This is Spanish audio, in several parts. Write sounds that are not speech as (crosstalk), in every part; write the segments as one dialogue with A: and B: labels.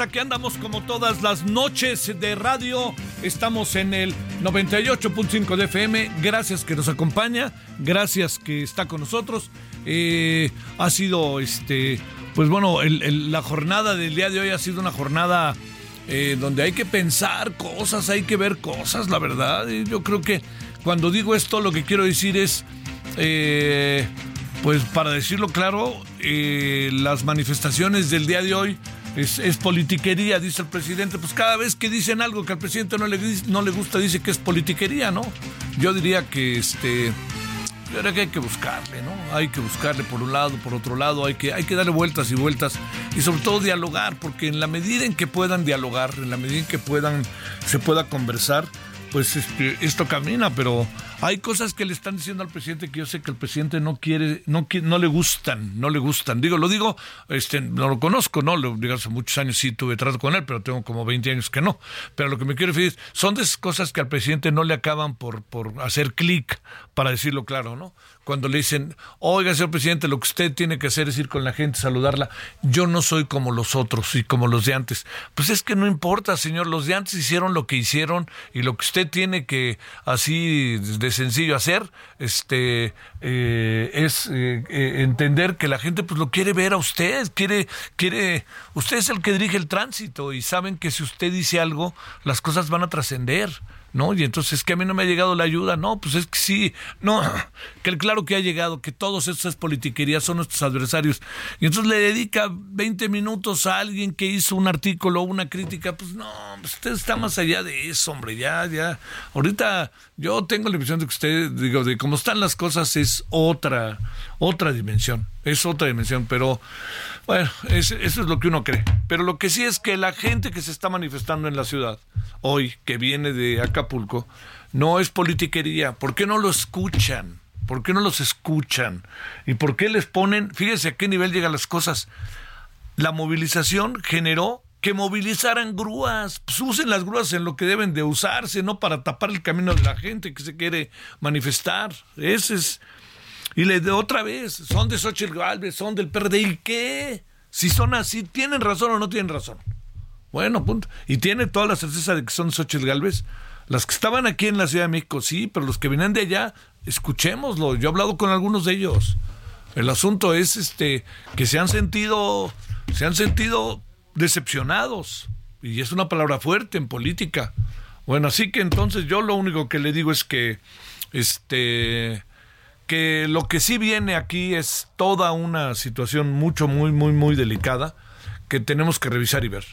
A: Aquí andamos como todas las noches de radio. Estamos en el 98.5 de FM. Gracias que nos acompaña, gracias que está con nosotros. Eh, ha sido, este, pues bueno, la jornada del día de hoy ha sido una jornada eh, donde hay que pensar cosas, hay que ver cosas, la verdad. Yo creo que cuando digo esto, lo que quiero decir es, eh, pues para decirlo claro, las manifestaciones del día de hoy es, es politiquería, dice el presidente. Pues cada vez que dicen algo que al presidente no le, no le gusta, dice que es politiquería, ¿no? Yo diría que este. Que hay que buscarle, ¿no? Hay que buscarle por un lado, por otro lado, hay que, hay que darle vueltas y vueltas y sobre todo dialogar, porque en la medida en que puedan dialogar, en la medida en que puedan, se pueda conversar, pues este, esto camina, pero hay cosas que le están diciendo al presidente que yo sé que el presidente no quiere, no, no le gustan, no le gustan. Digo, lo digo, este, no lo conozco, ¿no? Lo, hace muchos años sí tuve trato con él, pero tengo como 20 años que no. Pero lo que me quiero decir es, son de esas cosas que al presidente no le acaban por, por hacer clic, para decirlo claro, ¿no? Cuando le dicen, oiga, señor presidente, lo que usted tiene que hacer es ir con la gente, saludarla. Yo no soy como los otros y como los de antes. Pues es que no importa, señor, los de antes hicieron lo que hicieron y lo que usted tiene que así de sencillo hacer, este, eh, es eh, eh, entender que la gente pues lo quiere ver a usted, quiere, quiere, usted es el que dirige el tránsito y saben que si usted dice algo, las cosas van a trascender. ¿No? Y entonces que a mí no me ha llegado la ayuda, no, pues es que sí, no, (clears throat) que claro que ha llegado, que todos estos es politiquería, son nuestros adversarios. Y entonces le dedica 20 minutos a alguien que hizo un artículo o una crítica, pues no, pues usted está más allá de eso, hombre, ya, ya. Ahorita yo tengo la impresión de que usted, digo, de cómo están las cosas es otra, otra dimensión, es otra dimensión, pero bueno, es- eso es lo que uno cree. Pero lo que sí es que la gente que se está manifestando en la ciudad hoy, que viene de Acapulco, no es politiquería. ¿Por qué no lo escuchan? ¿Por qué no los escuchan? ¿Y por qué les ponen, fíjese a qué nivel llegan las cosas? La movilización generó que movilizaran grúas. Pues usen las grúas en lo que deben de usarse, no para tapar el camino de la gente que se quiere manifestar. Ese es. Y le otra vez, son de Xochitl Galvez, son del PRD. ¿Y qué? Si son así, ¿tienen razón o no tienen razón? Bueno, punto. Y tiene toda la certeza de que son Xochitl Galvez. Las que estaban aquí en la Ciudad de México, sí, pero los que vienen de allá, escuchémoslo. Yo he hablado con algunos de ellos. El asunto es este que se han sentido, se han sentido decepcionados. Y es una palabra fuerte en política. Bueno, así que entonces yo lo único que le digo es que este que lo que sí viene aquí es toda una situación mucho, muy, muy, muy delicada que tenemos que revisar y ver.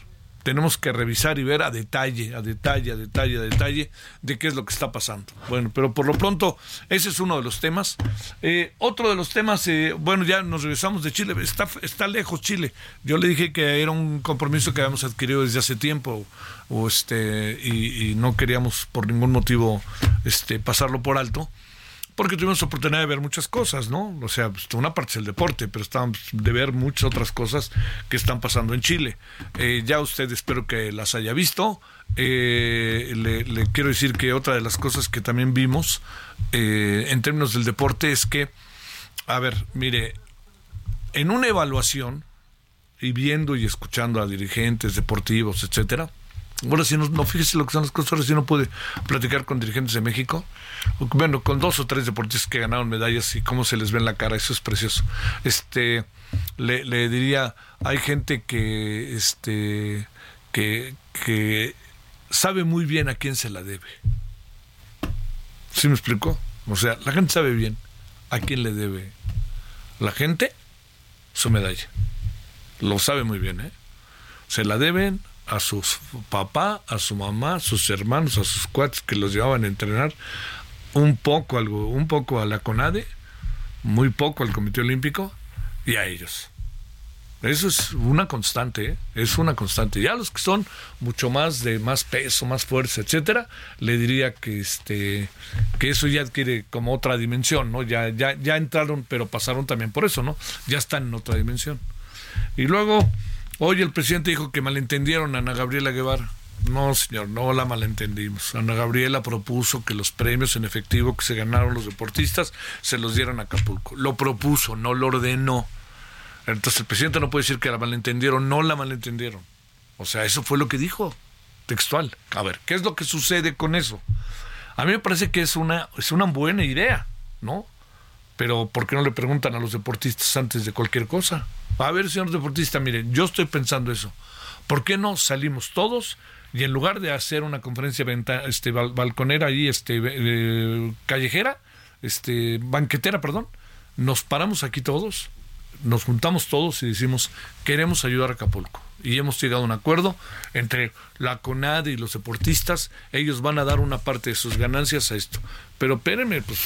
A: tenemos que revisar y ver a detalle, a detalle, a detalle, a detalle de qué es lo que está pasando. Bueno, pero por lo pronto ese es uno de los temas. Eh, otro de los temas, eh, bueno, ya nos regresamos de Chile, está, está lejos Chile. Yo le dije que era un compromiso que habíamos adquirido desde hace tiempo o este y, y no queríamos por ningún motivo este pasarlo por alto porque tuvimos oportunidad de ver muchas cosas, ¿no? O sea, pues, una parte es el deporte, pero estábamos de ver muchas otras cosas que están pasando en Chile. Eh, ya usted espero que las haya visto. Eh, le, quiero decir que otra de las cosas que también vimos eh, en términos del deporte es que, a ver, mire, en una evaluación, y viendo y escuchando a dirigentes deportivos, etcétera, Ahora sí, no, fíjese lo que son las cosas, sí no pude platicar con dirigentes de México, bueno, con dos o tres deportistas que ganaron medallas y cómo se les ve en la cara, eso es precioso. Este, le, le diría, hay gente que, este, que, que sabe muy bien a quién se la debe. ¿Sí me explico? O sea, la gente sabe bien a quién le debe la gente su medalla. Lo sabe muy bien, ¿eh? Se la deben a su papá, a su mamá, a sus hermanos, a sus cuates que los llevaban a entrenar, un poco, algo, un poco a la CONADE, muy poco al Comité Olímpico y a ellos. Eso es una constante, ¿eh? es una constante. Ya los que son mucho más de más peso, más fuerza, etcétera, le diría que este que eso ya adquiere como otra dimensión, ¿no? Ya ya ya entraron, pero pasaron también por eso, ¿no? Ya están en otra dimensión. Y luego Hoy el presidente dijo que malentendieron a Ana Gabriela Guevara. No, señor, no la malentendimos. Ana Gabriela propuso que los premios en efectivo que se ganaron los deportistas se los dieran a Acapulco. Lo propuso, no lo ordenó. Entonces el presidente no puede decir que la malentendieron, no la malentendieron. O sea, eso fue lo que dijo, textual. A ver, ¿qué es lo que sucede con eso? A mí me parece que es una, es una buena idea, ¿no? Pero ¿por qué no le preguntan a los deportistas antes de cualquier cosa? A ver, señor deportista, miren, yo estoy pensando eso. ¿Por qué no salimos todos y en lugar de hacer una conferencia este, balconera ahí, este, eh, callejera, este, banquetera, perdón, nos paramos aquí todos, nos juntamos todos y decimos, queremos ayudar a Acapulco. Y hemos llegado a un acuerdo entre la CONAD y los deportistas, ellos van a dar una parte de sus ganancias a esto. Pero espérenme, pues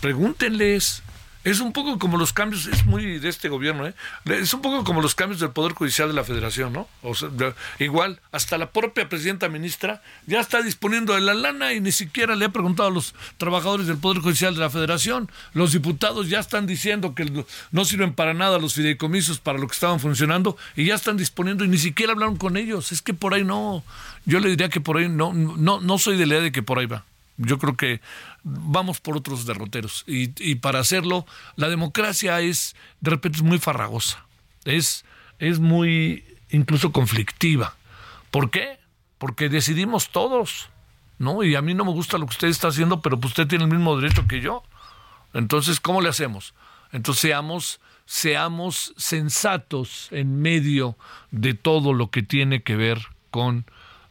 A: pregúntenles, es un poco como los cambios, es muy de este gobierno, ¿eh? es un poco como los cambios del Poder Judicial de la Federación, ¿no? O sea, igual, hasta la propia presidenta ministra ya está disponiendo de la lana y ni siquiera le ha preguntado a los trabajadores del Poder Judicial de la Federación. Los diputados ya están diciendo que no sirven para nada los fideicomisos para lo que estaban funcionando y ya están disponiendo y ni siquiera hablaron con ellos. Es que por ahí no, yo le diría que por ahí no, no, no soy de la idea de que por ahí va. Yo creo que vamos por otros derroteros. Y, para hacerlo, la democracia es, de repente, es muy farragosa. Es, es muy incluso conflictiva. ¿Por qué? Porque decidimos todos, ¿no? Y a mí no me gusta lo que usted está haciendo, pero pues usted tiene el mismo derecho que yo. Entonces, ¿cómo le hacemos? Entonces seamos, seamos sensatos en medio de todo lo que tiene que ver con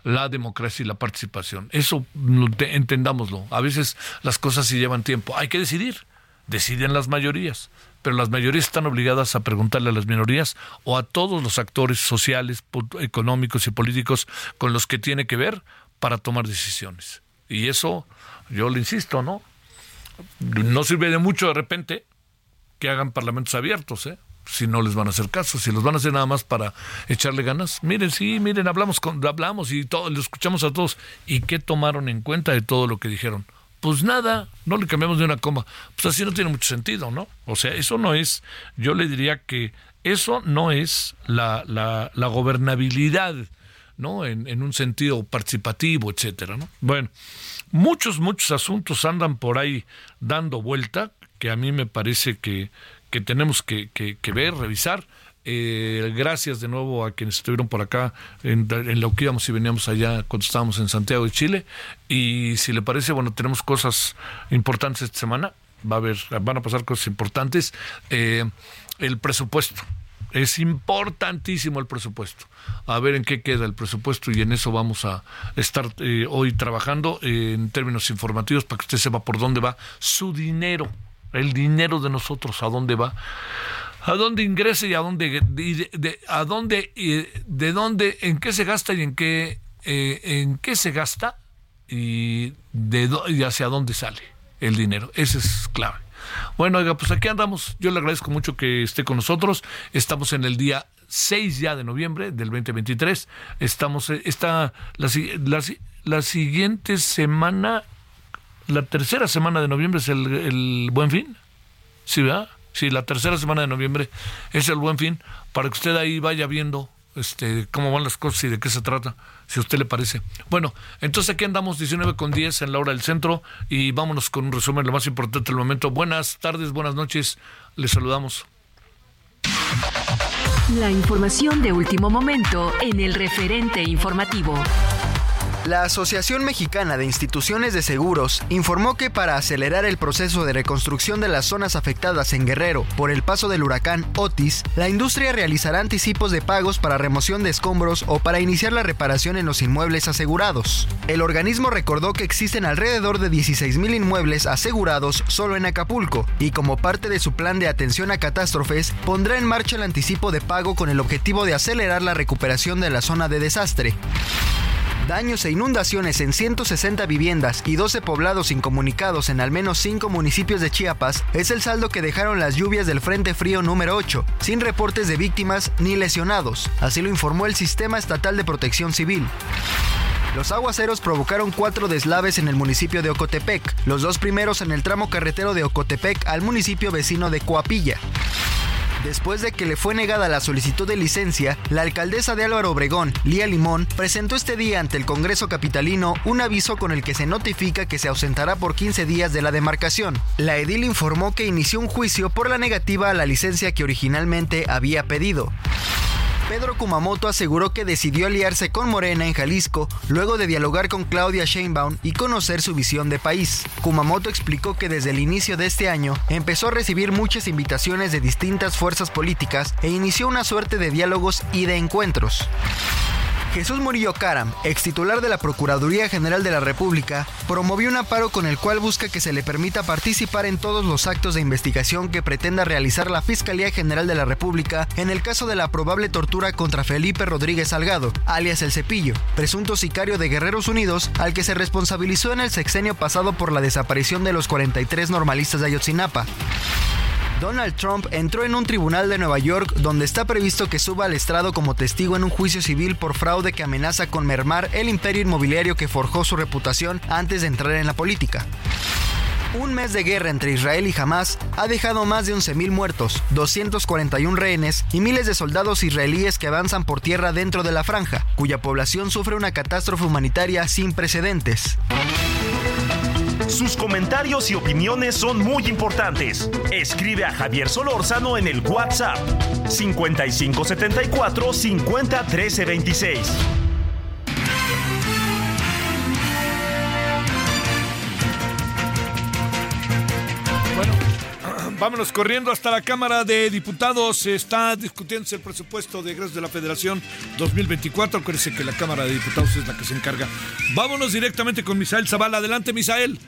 A: la democracia y la participación. Eso entendámoslo. A veces las cosas sí llevan tiempo. Hay que decidir. Deciden las mayorías. Pero las mayorías están obligadas a preguntarle a las minorías o a todos los actores sociales, económicos y políticos con los que tiene que ver para tomar decisiones. Y eso, yo le insisto, ¿no? No sirve de mucho de repente que hagan parlamentos abiertos, ¿eh? Si no les van a hacer caso, si los van a hacer nada más para echarle ganas. Miren, sí, miren, hablamos con, hablamos y todo, lo escuchamos a todos. ¿Y qué tomaron en cuenta de todo lo que dijeron? Pues nada, no le cambiamos de una coma. Pues así no tiene mucho sentido, ¿no? O sea, eso no es, yo le diría que eso no es la, la, la gobernabilidad, ¿no? En, en un sentido participativo, etcétera, ¿no? Bueno, muchos, muchos asuntos andan por ahí dando vuelta, que a mí me parece que que tenemos que, ver, revisar. Eh, gracias de nuevo a quienes estuvieron por acá en, lo que íbamos y veníamos allá cuando estábamos en Santiago de Chile. Y si le parece, bueno, tenemos cosas importantes esta semana. Va a haber, van a pasar cosas importantes. Eh, el presupuesto. Es importantísimo el presupuesto. A ver en qué queda el presupuesto y en eso vamos a estar eh, hoy trabajando en términos informativos para que usted sepa por dónde va su dinero el dinero de nosotros, ¿a dónde va? a dónde ingresa y a dónde, de, a dónde, de dónde, en qué se gasta y en qué, eh, en qué se gasta y, de, y hacia dónde sale el dinero. Ese es clave. Bueno, oiga, pues aquí andamos. Yo le agradezco mucho que esté con nosotros. Estamos en el día 6 ya de noviembre del 2023. Estamos, eh, está la, siguiente semana, la tercera semana de noviembre es el, el Buen Fin. ¿Sí, verdad? Sí, la tercera semana de noviembre es el Buen Fin, para que usted ahí vaya viendo este, cómo van las cosas y de qué se trata, si a usted le parece. Bueno, entonces aquí andamos 19 con 10 en la hora del centro y vámonos con un resumen, lo más importante del momento. Buenas tardes, buenas noches, les saludamos.
B: La información de último momento en el referente informativo.
C: La Asociación Mexicana de Instituciones de Seguros informó que para acelerar el proceso de reconstrucción de las zonas afectadas en Guerrero por el paso del huracán Otis, la industria realizará anticipos de pagos para remoción de escombros o para iniciar la reparación en los inmuebles asegurados. El organismo recordó que existen alrededor de 16.000 inmuebles asegurados solo en Acapulco y como parte de su plan de atención a catástrofes pondrá en marcha el anticipo de pago con el objetivo de acelerar la recuperación de la zona de desastre. Daños e inundaciones en 160 viviendas y 12 poblados incomunicados en al menos 5 municipios de Chiapas es el saldo que dejaron las lluvias del Frente Frío número 8, sin reportes de víctimas ni lesionados, así lo informó el Sistema Estatal de Protección Civil. Los aguaceros provocaron cuatro deslaves en el municipio de Ocotepec, los dos primeros en el tramo carretero de Ocotepec al municipio vecino de Coapilla. Después de que le fue negada la solicitud de licencia, la alcaldesa de Álvaro Obregón, Lía Limón, presentó este día ante el Congreso Capitalino un aviso con el que se notifica que se ausentará por 15 días de la demarcación. La edil informó que inició un juicio por la negativa a la licencia que originalmente había pedido. Pedro Kumamoto aseguró que decidió aliarse con Morena en Jalisco luego de dialogar con Claudia Sheinbaum y conocer su visión de país. Kumamoto explicó que desde el inicio de este año empezó a recibir muchas invitaciones de distintas fuerzas políticas e inició una suerte de diálogos y de encuentros. Jesús Murillo Caram, ex titular de la Procuraduría General de la República, promovió un amparo con el cual busca que se le permita participar en todos los actos de investigación que pretenda realizar la Fiscalía General de la República en el caso de la probable tortura contra Felipe Rodríguez Salgado, alias El Cepillo, presunto sicario de Guerreros Unidos, al que se responsabilizó en el sexenio pasado por la desaparición de los 43 normalistas de Ayotzinapa. Donald Trump entró en un tribunal de Nueva York donde está previsto que suba al estrado como testigo en un juicio civil por fraude que amenaza con mermar el imperio inmobiliario que forjó su reputación antes de entrar en la política. Un mes de guerra entre Israel y Hamas ha dejado más de 11.000 muertos, 241 rehenes y miles de soldados israelíes que avanzan por tierra dentro de la franja, cuya población sufre una catástrofe humanitaria sin precedentes.
D: Sus comentarios y opiniones son muy importantes. Escribe a Javier Solórzano en el WhatsApp 5574 50 26.
A: Bueno, (clears throat) vámonos corriendo hasta la Cámara de Diputados. Está discutiendo el presupuesto de egresos de la Federación 2024. Acuérdense que la Cámara de Diputados es la que se encarga. Vámonos directamente con Misael Zavala. Adelante, Misael.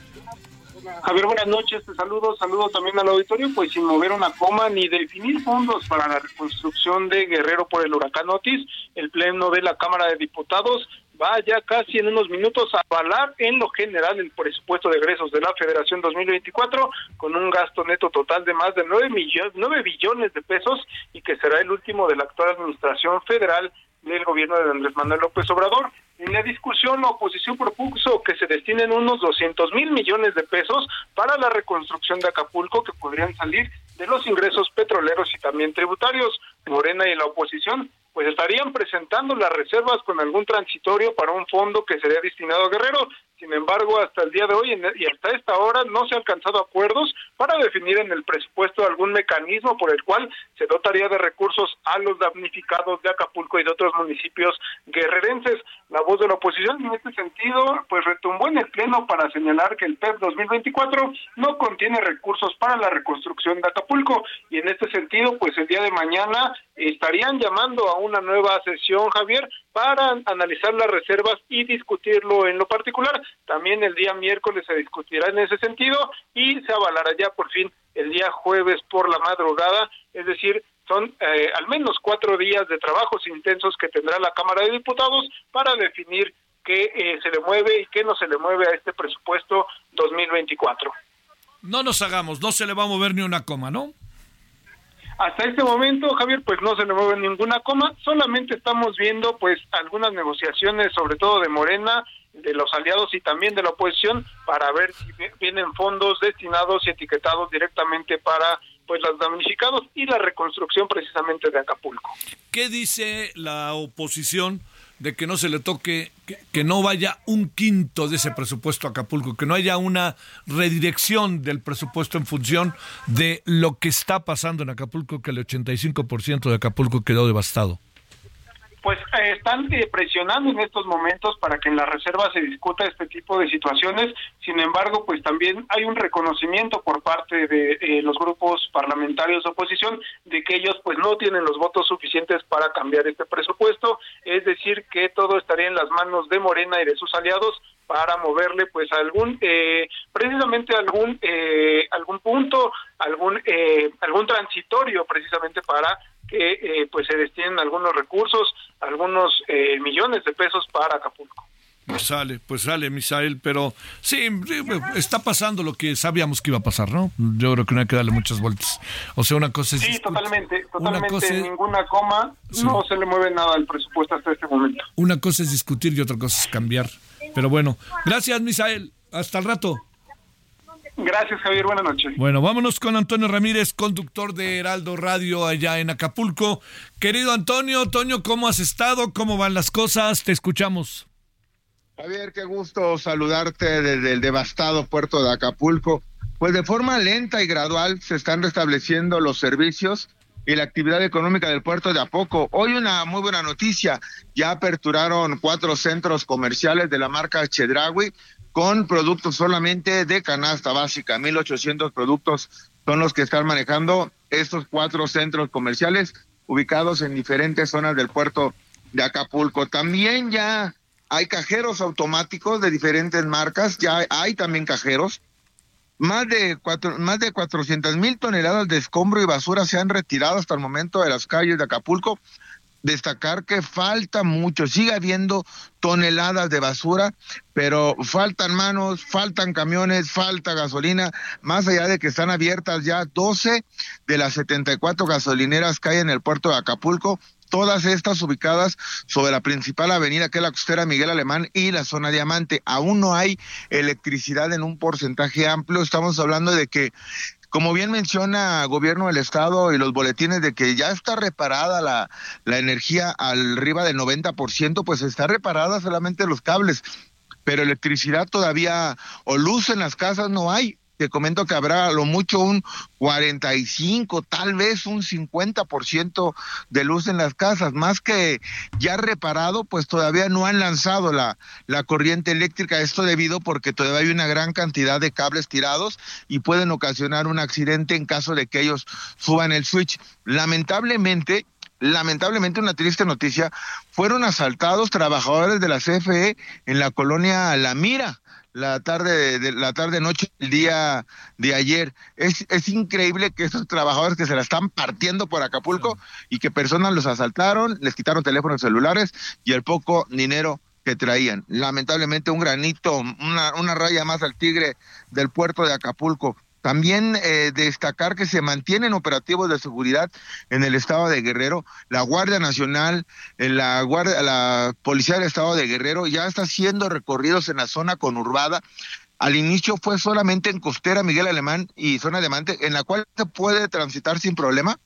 E: Javier, buenas noches, te saludo, saludo también al auditorio, pues sin mover una coma ni definir fondos para la reconstrucción de Guerrero por el huracán Otis, el Pleno de la Cámara de Diputados va ya casi en unos minutos a avalar en lo general el presupuesto de egresos de la Federación 2024 con un gasto neto total de más de 9, millones, 9 billones de pesos y que será el último de la actual administración federal del gobierno de Andrés Manuel López Obrador. En la discusión, la oposición propuso que se destinen unos 200 mil millones de pesos para la reconstrucción de Acapulco que podrían salir de los ingresos petroleros y también tributarios. Morena y la oposición pues estarían presentando las reservas con algún transitorio para un fondo que sería destinado a Guerrero. Sin embargo, hasta el día de hoy y hasta esta hora no se han alcanzado acuerdos para definir en el presupuesto algún mecanismo por el cual se dotaría de recursos a los damnificados de Acapulco y de otros municipios guerrerenses. La voz de la oposición en este sentido pues retumbó en el pleno para señalar que el PEP 2024 no contiene recursos para la reconstrucción de Acapulco y en este sentido pues el día de mañana estarían llamando a una nueva sesión Javier para analizar las reservas y discutirlo en lo particular. también el día miércoles se discutirá en ese sentido y se avalará ya por fin el día jueves por la madrugada, es decir, son eh, al menos cuatro días de trabajos intensos que tendrá la Cámara de Diputados para definir qué eh, se le mueve y qué no se le mueve a este presupuesto 2024.
A: No nos hagamos, no se le va a mover ni una coma, ¿no?
E: Hasta este momento, Javier, pues no se le mueve ninguna coma, solamente estamos viendo pues algunas negociaciones, sobre todo de Morena, de los aliados y también de la oposición, para ver si vienen fondos destinados y etiquetados directamente para pues los damnificados y la reconstrucción precisamente de Acapulco.
A: ¿Qué dice la oposición de que no se le toque, que, no vaya un quinto de ese presupuesto a Acapulco, que no haya una redirección del presupuesto en función de lo que está pasando en Acapulco, que el 85% de Acapulco quedó devastado?
E: Pues eh, están eh, presionando en estos momentos para que en la reserva se discuta este tipo de situaciones. Sin embargo, pues también hay un reconocimiento por parte de eh, los grupos parlamentarios de oposición de que ellos pues no tienen los votos suficientes para cambiar este presupuesto. Es decir, que todo estaría en las manos de Morena y de sus aliados para moverle pues algún precisamente algún algún punto algún algún transitorio precisamente para que eh, pues se destinen algunos recursos, algunos eh, millones de pesos para Acapulco.
A: Pues sale, pues sale, Misael, pero sí, está pasando lo que sabíamos que iba a pasar, ¿no? Yo creo que no hay que darle muchas vueltas. O sea, una cosa es...
E: Sí, totalmente, totalmente, ninguna coma, no se le mueve nada al presupuesto hasta este momento.
A: Una cosa es discutir y otra cosa es cambiar. Pero bueno, gracias, Misael. Hasta el rato.
E: Gracias, Javier. Buenas noches.
A: Bueno, vámonos con Antonio Ramírez, conductor de Heraldo Radio allá en Acapulco. Querido Antonio, Toño, ¿cómo has estado? ¿Cómo van las cosas? Te escuchamos.
F: Javier, qué gusto saludarte desde el devastado puerto de Acapulco. Pues de forma lenta y gradual se están restableciendo los servicios y la actividad económica del puerto de a poco. Hoy una muy buena noticia, ya aperturaron cuatro centros comerciales de la marca Chedraui con productos solamente de canasta básica. 1.800 productos son los que están manejando estos cuatro centros comerciales ubicados en diferentes zonas del puerto de Acapulco. También ya hay cajeros automáticos de diferentes marcas, ya hay también cajeros. Más de, cuatro, más de 400 mil toneladas de escombro y basura se han retirado hasta el momento de las calles de Acapulco destacar que falta mucho, sigue habiendo toneladas de basura, pero faltan manos, faltan camiones, falta gasolina, más allá de que están abiertas ya 12 de las 74 gasolineras que hay en el puerto de Acapulco, todas estas ubicadas sobre la principal avenida que es la costera Miguel Alemán y la zona Diamante. Aún no hay electricidad en un porcentaje amplio. Estamos hablando de que como bien menciona gobierno del estado y los boletines de que ya está reparada la, energía al arriba del 90%, pues está reparada solamente los cables, pero electricidad todavía o luz en las casas no hay te comento que habrá lo mucho un 45, tal vez un 50% de luz en las casas, más que ya reparado, pues todavía no han lanzado la, la corriente eléctrica, esto debido porque todavía hay una gran cantidad de cables tirados y pueden ocasionar un accidente en caso de que ellos suban el switch. Lamentablemente, lamentablemente una triste noticia, fueron asaltados trabajadores de la CFE en la colonia La Mira la tarde de la tarde noche el día de ayer. Es, es increíble que estos trabajadores que se la están partiendo por Acapulco y que personas los asaltaron, les quitaron teléfonos celulares y el poco dinero que traían. Lamentablemente un granito, una, una raya más al tigre del puerto de Acapulco. También eh, destacar que se mantienen operativos de seguridad en el estado de Guerrero. La Guardia Nacional, eh, la, Guardia, la Policía del Estado de Guerrero ya está haciendo recorridos en la zona conurbada. Al inicio fue solamente en Costera, Miguel Alemán y zona de Mante, en la cual se puede transitar sin problema.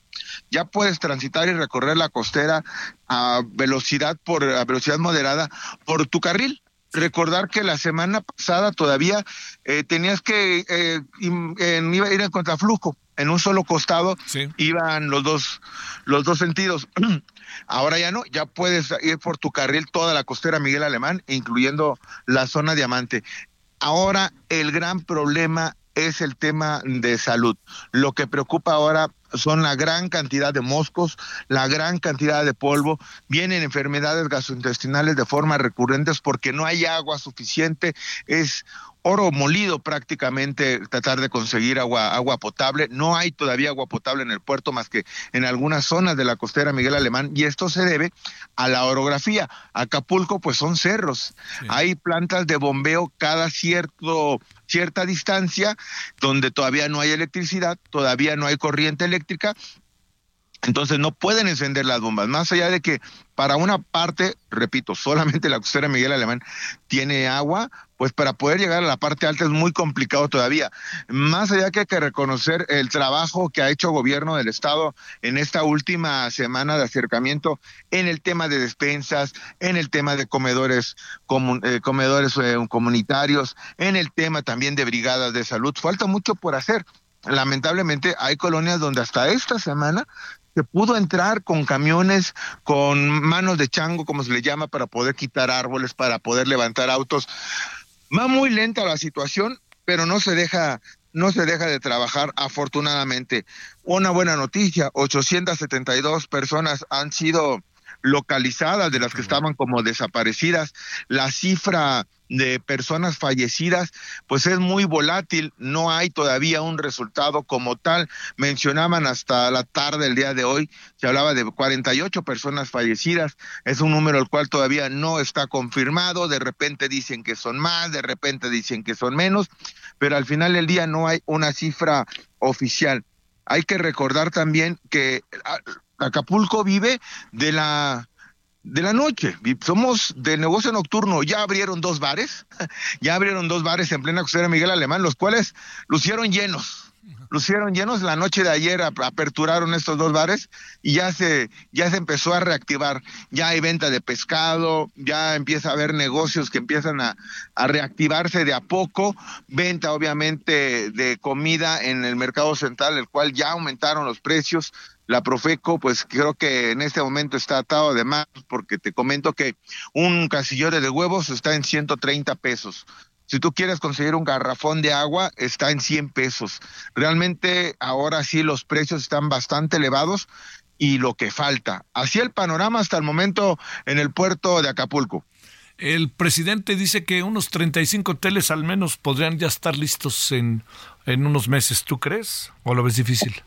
F: Ya puedes transitar y recorrer la costera a velocidad por a velocidad moderada por tu carril recordar que la semana pasada todavía eh, tenías que eh, iba a ir en contraflujo en un solo costado iban los dos los dos sentidos. (clears throat) Ahora ya no ya puedes ir por tu carril toda la costera Miguel Alemán incluyendo la zona diamante. Ahora el gran problema es el tema de salud. Lo que preocupa ahora son la gran cantidad de moscos, la gran cantidad de polvo, vienen enfermedades gastrointestinales de forma recurrentes porque no hay agua suficiente, es oro molido prácticamente tratar de conseguir agua, agua potable. No hay todavía agua potable en el puerto más que en algunas zonas de la costera Miguel Alemán y esto se debe a la orografía. Acapulco pues son cerros. Hay plantas de bombeo cada cierto cierta distancia donde todavía no hay electricidad, todavía no hay corriente eléctrica entonces no pueden encender las bombas, más allá de que para una parte, repito, solamente la costera Miguel Alemán tiene agua, pues para poder llegar a la parte alta es muy complicado todavía. Más allá que hay que reconocer el trabajo que ha hecho el gobierno del estado en esta última semana de acercamiento en el tema de despensas, en el tema de comedores, eh, comedores eh, comunitarios, en el tema también de brigadas de salud. Falta mucho por hacer lamentablemente hay colonias donde hasta esta semana se pudo entrar con camiones, con manos de chango, como se le llama, para poder quitar árboles, para poder levantar autos. Va muy lenta la situación, pero no se deja no se deja de trabajar afortunadamente. Una buena noticia, 872 personas han sido localizadas, de las que estaban como desaparecidas. La cifra de personas fallecidas, pues es muy volátil, no hay todavía un resultado como tal. Mencionaban hasta la tarde del día de hoy, se hablaba de 48 personas fallecidas, es un número el cual todavía no está confirmado, de repente dicen que son más, de repente dicen que son menos, pero al final del día no hay una cifra oficial. Hay que recordar también que ah, Acapulco vive de la de la noche. Somos de negocio nocturno. Ya abrieron dos bares, (laughs) ya abrieron dos bares en plena costera Miguel Alemán, los cuales lucieron llenos. Lucieron llenos la noche de ayer, aperturaron estos dos bares y ya se, ya se empezó a reactivar. Ya hay venta de pescado, ya empieza a haber negocios que empiezan a, a reactivarse de a poco. Venta, obviamente, de comida en el mercado central, el cual ya aumentaron los precios la Profeco, pues creo que en este momento está atado de más, porque te comento que un casillero de huevos está en 130 pesos. Si tú quieres conseguir un garrafón de agua, está en 100 pesos. Realmente ahora sí los precios están bastante elevados y lo que falta. Así el panorama hasta el momento en el puerto de Acapulco.
A: El presidente dice que unos 35 hoteles al menos podrían ya estar listos en, en unos meses. ¿Tú crees? ¿O lo ves difícil?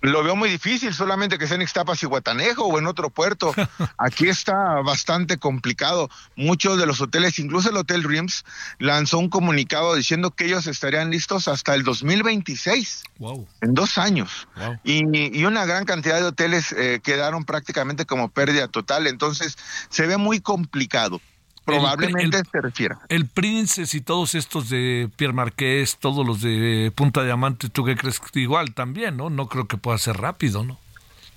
F: Lo veo muy difícil, solamente que sea en Ixtapas y Guatanejo o en otro puerto. (laughs) Aquí está bastante complicado. Muchos de los hoteles, incluso el Hotel Rims, lanzó un comunicado diciendo que ellos estarían listos hasta el 2026, wow. en dos años. Y, una gran cantidad de hoteles eh, quedaron prácticamente como pérdida total. Entonces, se ve muy complicado. Probablemente se refiera.
A: El Princes y todos estos de Pierre Marqués, todos los de Punta Diamante, ¿tú qué crees? Igual también, ¿no? No creo que pueda ser rápido, ¿no?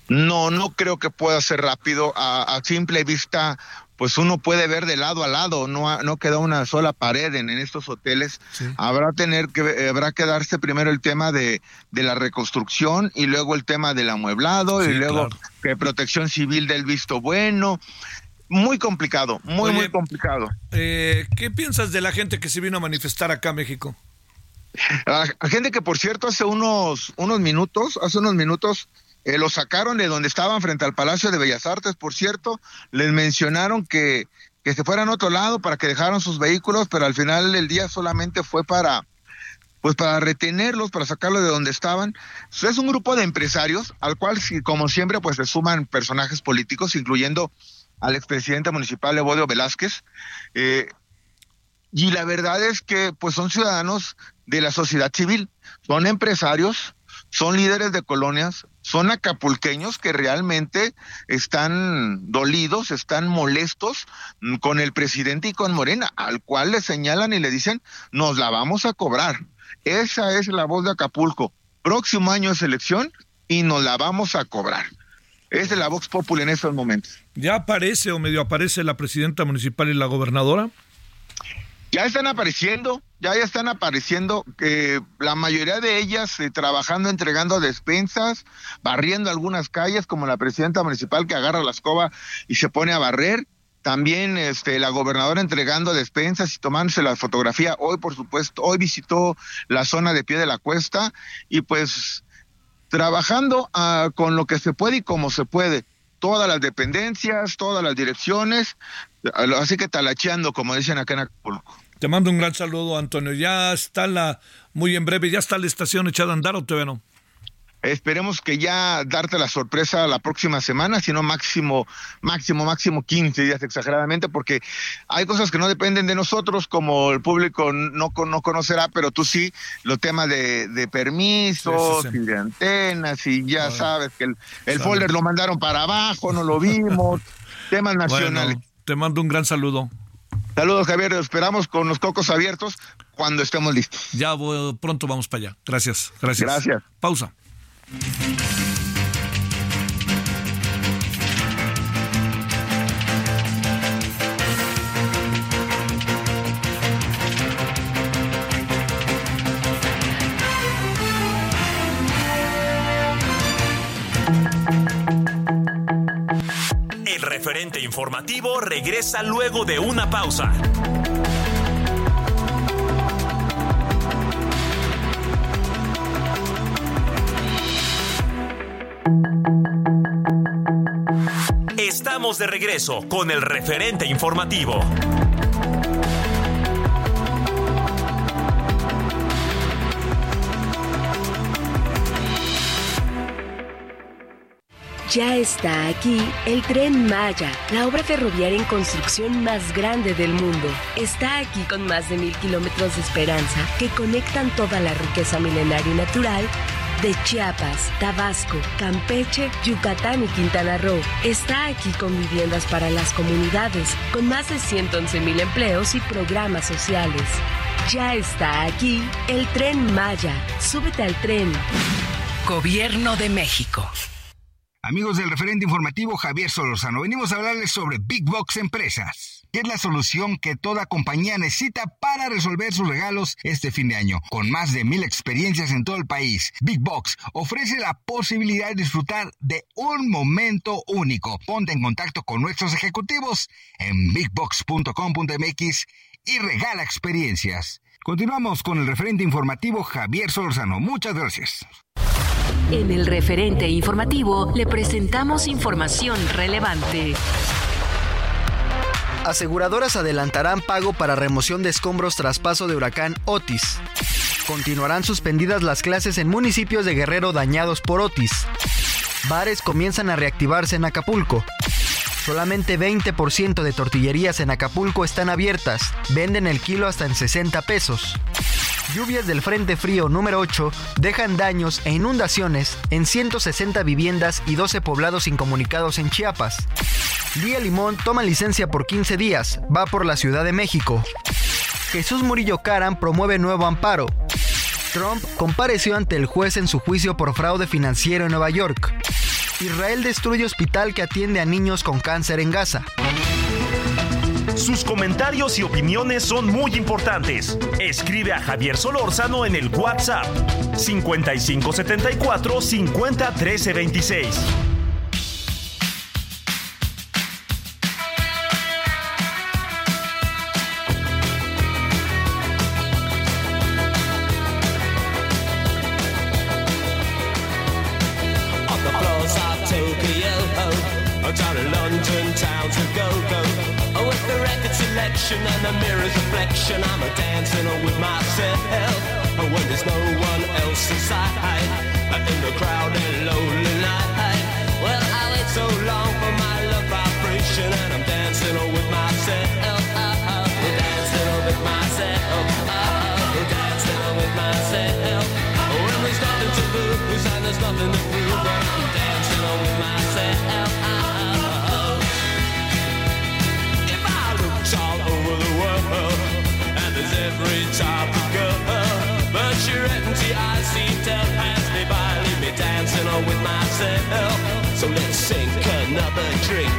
F: No, no creo que pueda ser rápido. A, simple vista, pues uno puede ver de lado a lado, no, no queda una sola pared en, estos hoteles. Habrá tener que habrá que darse primero el tema de, de la reconstrucción y luego el tema del amueblado y luego que protección civil del visto bueno muy complicado, muy, muy complicado.
A: Eh, ¿Qué piensas de la gente que se vino a manifestar acá a México?
F: La gente que, por cierto, hace unos, unos minutos, hace unos minutos, eh, lo sacaron de donde estaban frente al Palacio de Bellas Artes, por cierto, les mencionaron que, que se fueran a otro lado para que dejaran sus vehículos, pero al final del día solamente fue para, pues para retenerlos, para sacarlos de donde estaban. Es un grupo de empresarios al cual, como siempre, pues se suman personajes políticos, incluyendo al expresidente municipal Evodio Velázquez. Eh, y la verdad es que pues son ciudadanos de la sociedad civil, son empresarios, son líderes de colonias, son acapulqueños que realmente están dolidos, están molestos con el presidente y con Morena, al cual le señalan y le dicen, nos la vamos a cobrar. Esa es la voz de Acapulco. Próximo año es elección y nos la vamos a cobrar. Es de la Vox Populi en estos momentos.
A: ¿Ya aparece o medio aparece la presidenta municipal y la gobernadora?
F: Ya están apareciendo, ya, ya están apareciendo, que la mayoría de ellas eh, trabajando, entregando despensas, barriendo algunas calles, como la presidenta municipal que agarra la escoba y se pone a barrer. También este, la gobernadora entregando despensas y tomándose la fotografía. Hoy, por supuesto, hoy visitó la zona de pie de la cuesta y pues trabajando ah, con lo que se puede y como se puede. Todas las dependencias, todas las direcciones, así que talacheando, como dicen acá en Acapulco.
A: Te mando un gran saludo, Antonio. Ya está la, muy en breve, ya está la estación echada a andar o todavía no.
F: Esperemos que ya darte la sorpresa la próxima semana, sino máximo, máximo, máximo 15 días exageradamente, porque hay cosas que no dependen de nosotros, como el público no, no conocerá, pero tú sí, los temas de, de permisos y de antenas, y ya sabes que el, folder lo mandaron para abajo, no lo vimos, (laughs) temas nacionales.
A: te mando un gran saludo.
F: Saludos, Javier. Esperamos con los cocos abiertos cuando estemos listos.
A: Ya pronto vamos para allá. Gracias. Gracias.
F: Gracias.
A: Pausa.
D: El referente informativo regresa luego de una pausa. De regreso con el referente informativo.
B: Ya está aquí el tren Maya, la obra ferroviaria en construcción más grande del mundo. Está aquí con más de mil kilómetros de esperanza que conectan toda la riqueza milenaria y natural de Chiapas, Tabasco, Campeche, Yucatán y Quintana Roo. Está aquí con viviendas para las comunidades, con más de 111 mil empleos y programas sociales. Ya está aquí el tren Maya. Súbete al tren.
G: Gobierno de México. Amigos del referente informativo Javier Solorzano, venimos a hablarles sobre Big Box Empresas es la solución que toda compañía necesita para resolver sus regalos este fin de año. Con más de mil experiencias en todo el país, Big Box ofrece la posibilidad de disfrutar de un momento único. Ponte en contacto con nuestros ejecutivos en bigbox.com.mx y regala experiencias. Continuamos con el referente informativo Javier Solorzano. Muchas gracias.
B: En el referente informativo le presentamos información relevante.
C: Aseguradoras adelantarán pago para remoción de escombros tras paso de huracán Otis. Continuarán suspendidas las clases en municipios de Guerrero dañados por Otis. Bares comienzan a reactivarse en Acapulco. Solamente 20% de tortillerías en Acapulco están abiertas. Venden el kilo hasta en 60 pesos. Lluvias del Frente Frío número 8 dejan daños e inundaciones en 160 viviendas y 12 poblados incomunicados en Chiapas. Lía Limón toma licencia por 15 días, va por la Ciudad de México. Jesús Murillo Caran promueve nuevo amparo. Trump compareció ante el juez en su juicio por fraude financiero en Nueva York. Israel destruye hospital que atiende a niños con cáncer en Gaza.
D: Sus comentarios y opiniones son muy importantes. Escribe a Javier Solórzano en el WhatsApp 5574 501326.
H: reflection and the mirror's reflection. I'm a dancing with myself oh, when there's no one else inside. In the crowded, lonely night. Well, I wait so long for my love vibration, and I'm dancing with myself. Oh, dancing with myself. Dancing with myself. When there's nothing to lose and there's nothing to dancing on with myself. So let's sink another drink,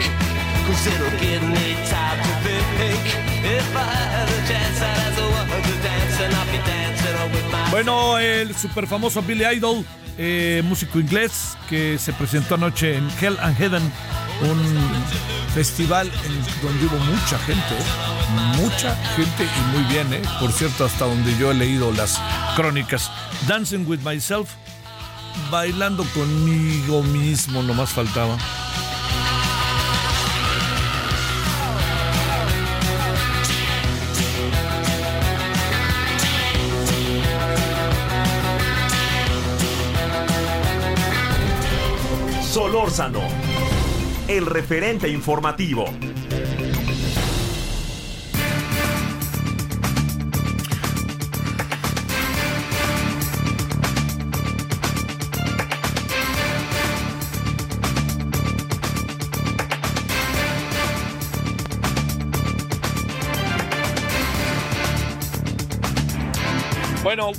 H: cause it'll give me time to think. If I had a chance, I'd ask the one to dance, and I'll be dancing on with myself.
A: Bueno, el super famoso Billy Idol, eh, músico inglés, que se presentó anoche en Hell and Heaven, un festival en donde hubo mucha gente, mucha gente y muy bien, ¿eh? por cierto, hasta donde yo he leído las crónicas. Dancing with Myself bailando conmigo mismo, no más faltaba.
D: Solórzano, el referente informativo.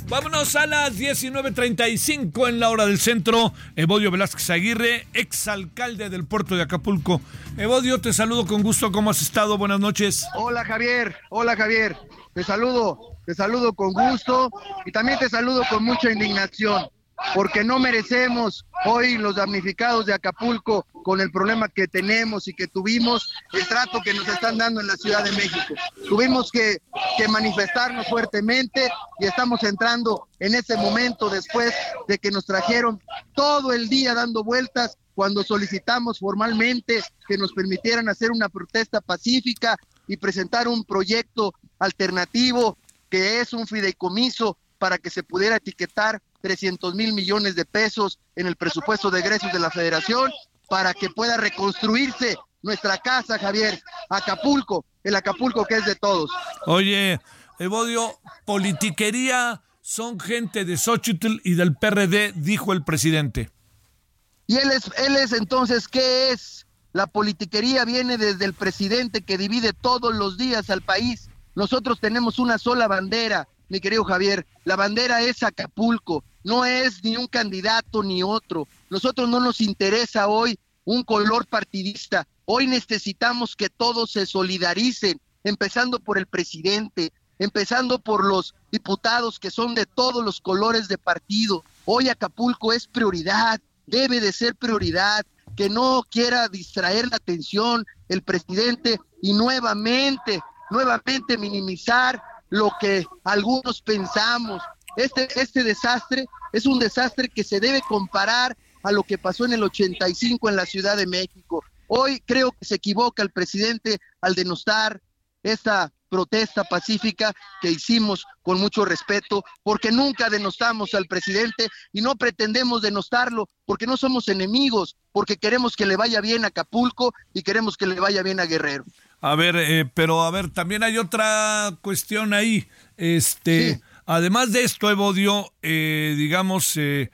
A: Vámonos a las 19.35 en la hora del centro. Evodio Velázquez Aguirre, exalcalde del puerto de Acapulco. Evodio, te saludo con gusto. ¿Cómo has estado? Buenas noches.
I: Hola Javier, hola Javier. Te saludo, te saludo con gusto y también te saludo con mucha indignación porque no merecemos hoy los damnificados de Acapulco con el problema que tenemos y que tuvimos, el trato que nos están dando en la Ciudad de México. Tuvimos que, que manifestarnos fuertemente y estamos entrando en ese momento después de que nos trajeron todo el día dando vueltas cuando solicitamos formalmente que nos permitieran hacer una protesta pacífica y presentar un proyecto alternativo que es un fideicomiso para que se pudiera etiquetar 300 mil millones de pesos en el presupuesto de egresos de la federación para que pueda reconstruirse nuestra casa, Javier, Acapulco, el Acapulco que es de todos.
A: Oye, Evodio, politiquería son gente de Xochitl y del PRD, dijo el presidente.
I: Y él es, él es entonces, ¿qué es? La politiquería viene desde el presidente que divide todos los días al país. Nosotros tenemos una sola bandera, mi querido Javier. La bandera es Acapulco, no es ni un candidato ni otro. Nosotros no nos interesa hoy un color partidista. Hoy necesitamos que todos se solidaricen, empezando por el presidente, empezando por los diputados que son de todos los colores de partido. Hoy Acapulco es prioridad, debe de ser prioridad, que no quiera distraer la atención el presidente y nuevamente, nuevamente minimizar lo que algunos pensamos. Este, este desastre es un desastre que se debe comparar a lo que pasó en el 85 en la Ciudad de México. Hoy creo que se equivoca el presidente al denostar esta protesta pacífica que hicimos con mucho respeto, porque nunca denostamos al presidente y no pretendemos denostarlo, porque no somos enemigos, porque queremos que le vaya bien a Acapulco y queremos que le vaya bien a Guerrero.
A: A ver, eh, pero a ver, también hay otra cuestión ahí. Este, sí. además de esto, Evodio, eh, digamos, eh,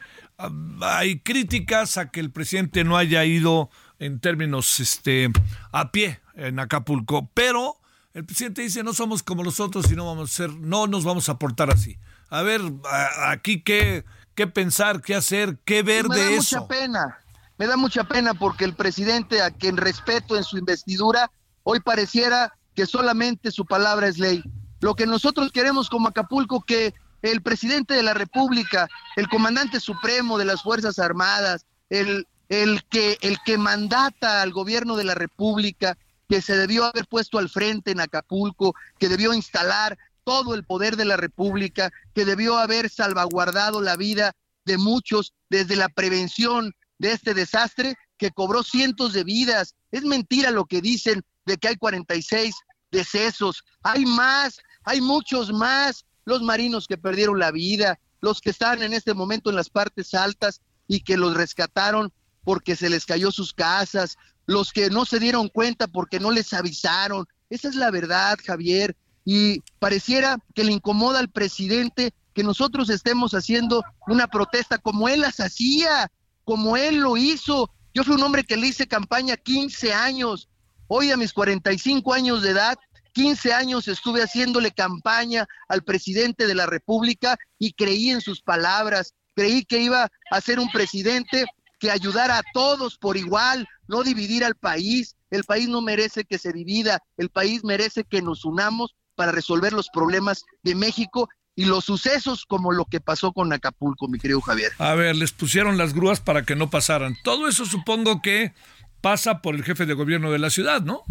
A: hay críticas a que el presidente no haya ido en términos este, a pie en Acapulco, pero el presidente dice no somos como los otros y no vamos a ser, no nos vamos a portar así. A ver, a, aquí qué, qué pensar, qué hacer, qué ver
I: me
A: de
I: da
A: eso.
I: Mucha pena, me da mucha pena porque el presidente a quien respeto en su investidura hoy pareciera que solamente su palabra es ley. Lo que nosotros queremos como Acapulco que el presidente de la República, el comandante supremo de las Fuerzas Armadas, el, el, que, el que mandata al gobierno de la República, que se debió haber puesto al frente en Acapulco, que debió instalar todo el poder de la República, que debió haber salvaguardado la vida de muchos desde la prevención de este desastre que cobró cientos de vidas. Es mentira lo que dicen de que hay 46 decesos. Hay más, hay muchos más. Los marinos que perdieron la vida, los que están en este momento en las partes altas y que los rescataron porque se les cayó sus casas, los que no se dieron cuenta porque no les avisaron. Esa es la verdad, Javier. Y pareciera que le incomoda al presidente que nosotros estemos haciendo una protesta como él las hacía, como él lo hizo. Yo fui un hombre que le hice campaña 15 años. Hoy a mis 45 años de edad, 15 años estuve haciéndole campaña al presidente de la República y creí en sus palabras. Creí que iba a ser un presidente que ayudara a todos por igual, no dividir al país. El país no merece que se divida, el país merece que nos unamos para resolver los problemas de México y los sucesos como lo que pasó con Acapulco, mi querido Javier.
A: A ver, les pusieron las grúas para que no pasaran. Todo eso supongo que pasa por el jefe de gobierno de la ciudad, ¿no?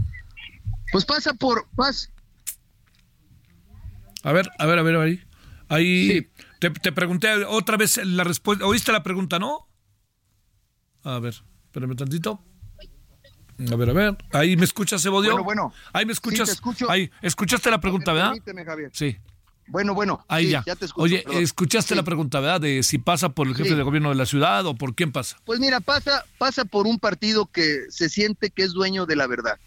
I: Pues pasa por... Pasa.
A: A ver, a ver, a ver, ahí. Ahí te, te, pregunté otra vez la respuesta. ¿Oíste la pregunta, no? A ver, espérame tantito. A ver, a ver. Ahí me escuchas, Evodio.
I: Bueno, bueno.
A: Ahí me escuchas.
I: Sí, te escucho.
A: Ahí, escuchaste la pregunta, ¿verdad?
I: Permíteme, Javier.
A: Sí.
I: Bueno, bueno.
A: Ahí
I: sí,
A: ya.
I: te escucho,
A: Oye,
I: perdón.
A: escuchaste
I: Sí.
A: la pregunta, ¿verdad? De si pasa por el jefe
I: Sí.
A: de gobierno de la ciudad o por quién pasa.
I: Pues mira, pasa, pasa por un partido que se siente que es dueño de la verdad.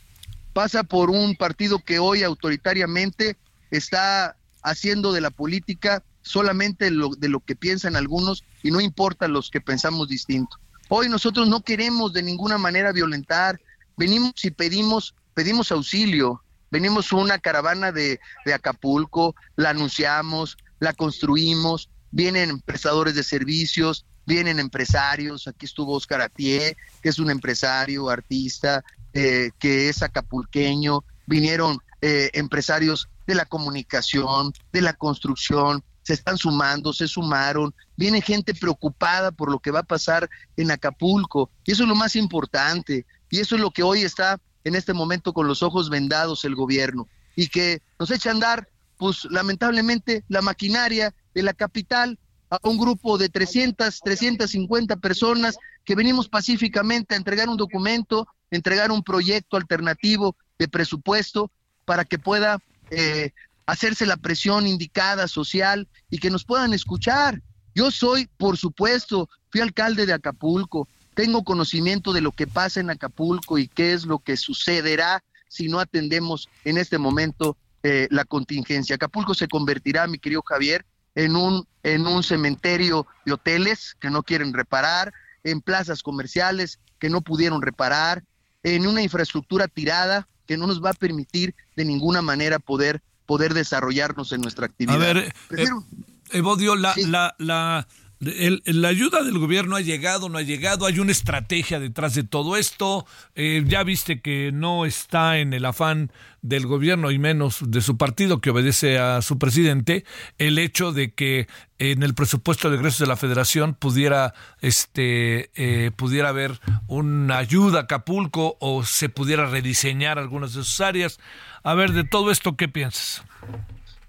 I: Pasa por un partido que hoy autoritariamente está haciendo de la política solamente lo, de lo que piensan algunos y no importa los que pensamos distinto. Hoy nosotros no queremos de ninguna manera violentar, venimos y pedimos, pedimos auxilio, venimos una caravana de, de Acapulco, la anunciamos, la construimos, vienen prestadores de servicios, vienen empresarios, aquí estuvo Oscar Atié, que es un empresario, artista, eh, que es acapulqueño, vinieron eh, empresarios de la comunicación, de la construcción, se están sumando, se sumaron, viene gente preocupada por lo que va a pasar en Acapulco, y eso es lo más importante, y eso es lo que hoy está en este momento con los ojos vendados el gobierno, y que nos echa a andar, pues lamentablemente, la maquinaria de la capital a un grupo de 300, 350 personas que venimos pacíficamente a entregar un documento, entregar un proyecto alternativo de presupuesto para que pueda eh, hacerse la presión indicada social y que nos puedan escuchar. Yo soy, por supuesto, fui alcalde de Acapulco, tengo conocimiento de lo que pasa en Acapulco y qué es lo que sucederá si no atendemos en este momento eh, la contingencia. Acapulco se convertirá, mi querido Javier, en un, en un cementerio de hoteles que no quieren reparar, en plazas comerciales que no pudieron reparar, en una infraestructura tirada que no nos va a permitir de ninguna manera poder, poder desarrollarnos en nuestra actividad.
A: A ver, eh,
I: Prefiero-
A: Evodio, la, la, la, el- la ayuda del gobierno ha llegado, no ha llegado, hay una estrategia detrás de todo esto. Eh, ya viste que no está en el afán del gobierno y menos de su partido que obedece a su presidente el hecho de que en el presupuesto de egresos de la Federación pudiera este eh, pudiera haber una ayuda a Acapulco o se pudiera rediseñar algunas de sus áreas. A ver, de todo esto, ¿qué piensas?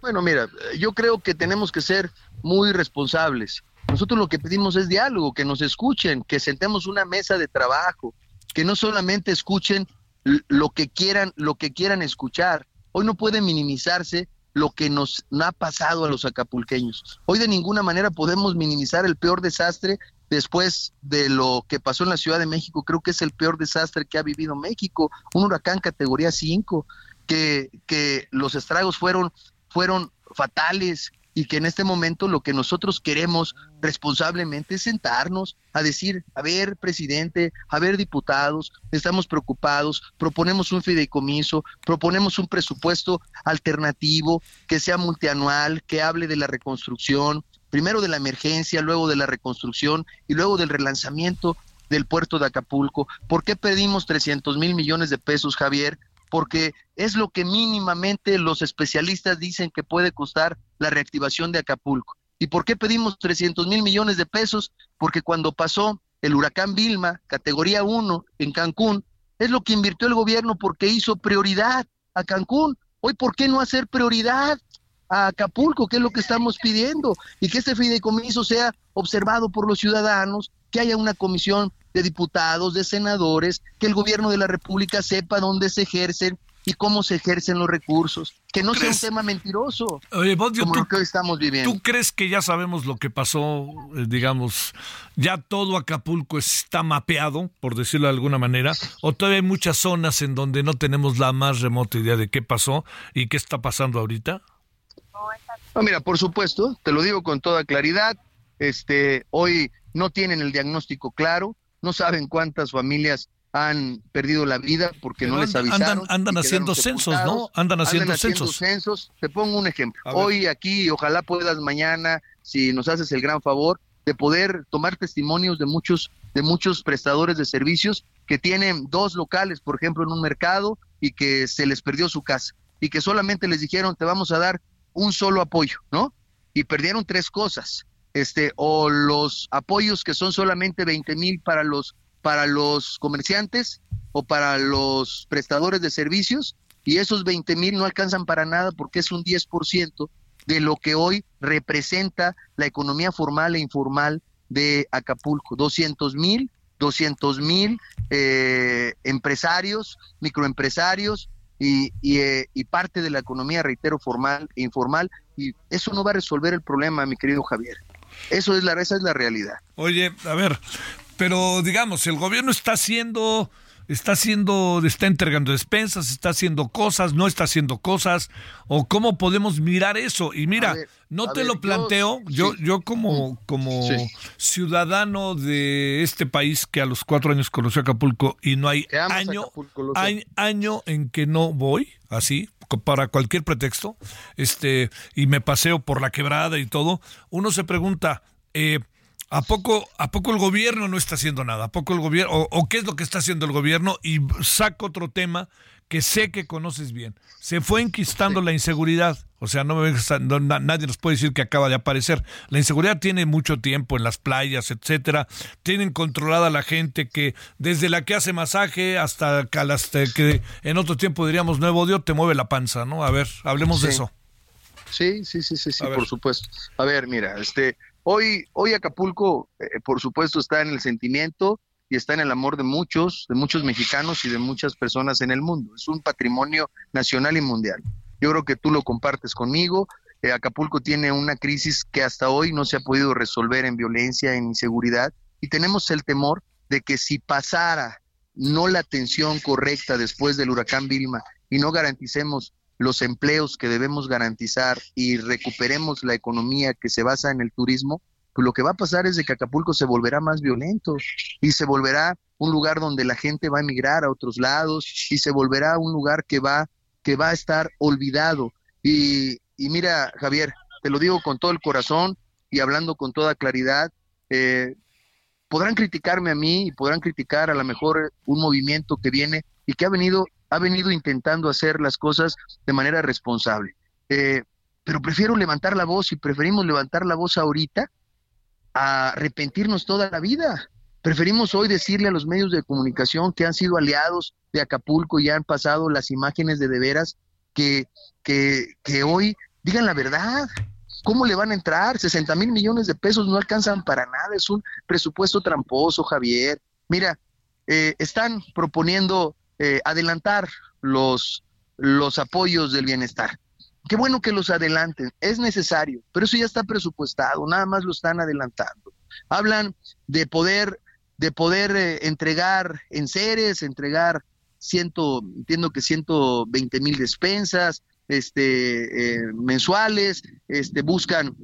I: Bueno, mira, yo creo que tenemos que ser muy responsables. Nosotros lo que pedimos es diálogo, que nos escuchen, que sentemos una mesa de trabajo, que no solamente escuchen lo que quieran, lo que quieran escuchar. Hoy no puede minimizarse lo que nos ha pasado a los acapulqueños. Hoy de ninguna manera podemos minimizar el peor desastre después de lo que pasó en la Ciudad de México. Creo que es el peor desastre que ha vivido México, un huracán categoría 5, que, que los estragos fueron fueron fatales y que en este momento lo que nosotros queremos responsablemente es sentarnos a decir, a ver, presidente, a ver, diputados, estamos preocupados, proponemos un fideicomiso, proponemos un presupuesto alternativo que sea multianual, que hable de la reconstrucción, primero de la emergencia, luego de la reconstrucción y luego del relanzamiento del puerto de Acapulco. ¿Por qué pedimos 300 mil millones de pesos, Javier? Porque es lo que mínimamente los especialistas dicen que puede costar la reactivación de Acapulco. ¿Y por qué pedimos 300 mil millones de pesos? Porque cuando pasó el huracán Vilma, categoría 1, en Cancún, es lo que invirtió el gobierno porque hizo prioridad a Cancún. Hoy, ¿por qué no hacer prioridad a Acapulco, que es lo que estamos pidiendo? Y que este fideicomiso sea observado por los ciudadanos, que haya una comisión de diputados, de senadores, que el gobierno de la República sepa dónde se ejercen y cómo se ejercen los recursos, que no sea un
A: ¿Crees?
I: tema mentiroso,
A: Oye, Bodio,
I: como
A: ¿tú,
I: lo que hoy estamos viviendo.
A: tú crees que ya sabemos lo que pasó? eh, digamos, ya todo Acapulco está mapeado, por decirlo de alguna manera, o todavía hay muchas zonas en donde no tenemos la más remota idea de qué pasó y qué está pasando ahorita?
I: No, mira, por supuesto, te lo digo con toda claridad, este, hoy no tienen el diagnóstico claro, no saben cuántas familias han perdido la vida porque
A: Pero
I: no les avisaron.
A: andan- haciendo censos, ¿no? Andan haciendo
I: haciendo
A: censos.
I: censos. Te pongo un ejemplo. Hoy aquí, ojalá puedas mañana, si nos haces el gran favor, de poder tomar testimonios de muchos, de muchos prestadores de servicios que tienen dos locales, por ejemplo, en un mercado y que se les perdió su casa y que solamente les dijeron te vamos a dar un solo apoyo, ¿no? Y perdieron tres cosas, este, o los apoyos que son solamente 20 mil para los, para los comerciantes o para los prestadores de servicios, y esos 20 mil no alcanzan para nada porque es un 10% de lo que hoy representa la economía formal e informal de Acapulco. 200 mil, 200 mil eh, empresarios, microempresarios y, eh, y, parte de la economía, reitero, formal e informal. Y eso no va a resolver el problema, mi querido Javier. Eso es la, esa es la realidad.
A: Oye, a ver, pero digamos, el gobierno está haciendo está haciendo, está entregando despensas, está haciendo cosas, no está haciendo cosas, o cómo podemos mirar eso. Y mira, no te lo planteo, yo, yo, como, como ciudadano de este país que a los cuatro años conoció Acapulco y no hay año, hay año en que no voy, así, para cualquier pretexto, este, y me paseo por la quebrada y todo, uno se pregunta, eh, ¿A poco, ¿A poco el gobierno no está haciendo nada? ¿A poco el gobierno, o, qué es lo que está haciendo el gobierno? Y saco otro tema que sé que conoces bien. Se fue enquistando la inseguridad. O sea, no, me, nadie nos puede decir que acaba de aparecer. La inseguridad tiene mucho tiempo en las playas, etcétera. Tienen controlada la gente que desde la que hace masaje hasta que en otro tiempo diríamos nuevo Dios te mueve la panza, ¿no? A ver, hablemos de eso.
I: Sí, sí, sí, sí, sí, por supuesto. A ver, mira, este, Hoy, hoy Acapulco, eh, por supuesto, está en el sentimiento y está en el amor de muchos, de muchos mexicanos y de muchas personas en el mundo. Es un patrimonio nacional y mundial. Yo creo que tú lo compartes conmigo. Eh, Acapulco tiene una crisis que hasta hoy no se ha podido resolver en violencia, en inseguridad, y tenemos el temor de que si pasara no la atención correcta después del huracán Vilma y no garanticemos los empleos que debemos garantizar y recuperemos la economía que se basa en el turismo, lo que va a pasar es que Acapulco se volverá más violento y se volverá un lugar donde la gente va a emigrar a otros lados y se volverá un lugar que va que va a estar olvidado y, y mira Javier te lo digo con todo el corazón y hablando con toda claridad eh, podrán criticarme a mí y podrán criticar a lo mejor un movimiento que viene y que ha venido ha venido intentando hacer las cosas de manera responsable. Eh, pero prefiero levantar la voz y preferimos levantar la voz ahorita a arrepentirnos toda la vida. Preferimos hoy decirle a los medios de comunicación que han sido aliados de Acapulco y han pasado las imágenes de de veras que, que, que hoy digan la verdad. ¿Cómo le van a entrar? 60 mil millones de pesos no alcanzan para nada. Es un presupuesto tramposo, Javier. Mira, eh, están proponiendo eh, adelantar los, los apoyos del bienestar. Qué bueno que los adelanten, es necesario, pero eso ya está presupuestado, nada más lo están adelantando. Hablan de poder, de poder eh, entregar en seres, entregar ciento, entiendo que 120 mil despensas, este, eh, mensuales, este, buscan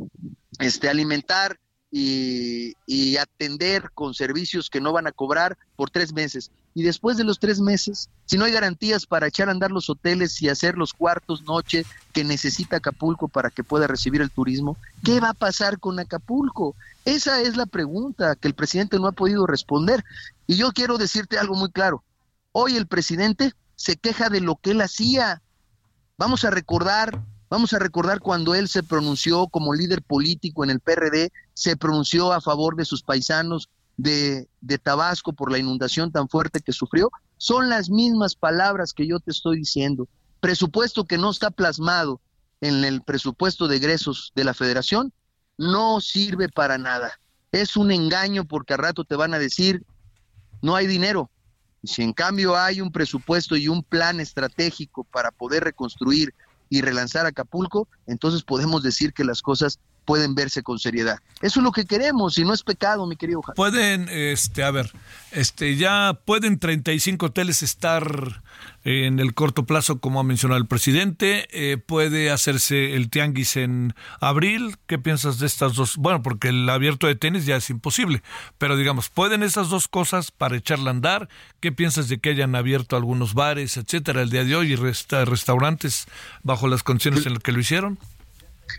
I: este, alimentar y, y, atender con servicios que no van a cobrar por tres meses y después de los tres meses, si no hay garantías para echar a andar los hoteles y hacer los cuartos noche que necesita Acapulco para que pueda recibir el turismo, ¿qué va a pasar con Acapulco? Esa es la pregunta que el presidente no ha podido responder. Y yo quiero decirte algo muy claro. Hoy el presidente se queja de lo que él hacía. Vamos a recordar, vamos a recordar cuando él se pronunció como líder político en el PRD, se pronunció a favor de sus paisanos, de, Tabasco por la inundación tan fuerte que sufrió, son las mismas palabras que yo te estoy diciendo. Presupuesto que no está plasmado en el presupuesto de egresos de la federación, no sirve para nada. Es un engaño porque a rato te van a decir, no hay dinero. Si en cambio hay un presupuesto y un plan estratégico para poder reconstruir y relanzar Acapulco, entonces podemos decir que las cosas pueden verse con seriedad. Eso es lo que queremos y no es pecado, mi querido Javier.
A: Pueden, este, a ver, este, ya pueden 35 hoteles estar en el corto plazo, como ha mencionado el presidente. Eh, puede hacerse el tianguis en abril. ¿Qué piensas de estas dos? Bueno, porque el abierto de tenis ya es imposible, pero digamos, ¿pueden esas dos cosas para echarla a andar? ¿Qué piensas de que hayan abierto algunos bares, etcétera, el día de hoy y restaurantes bajo las condiciones en las que lo hicieron?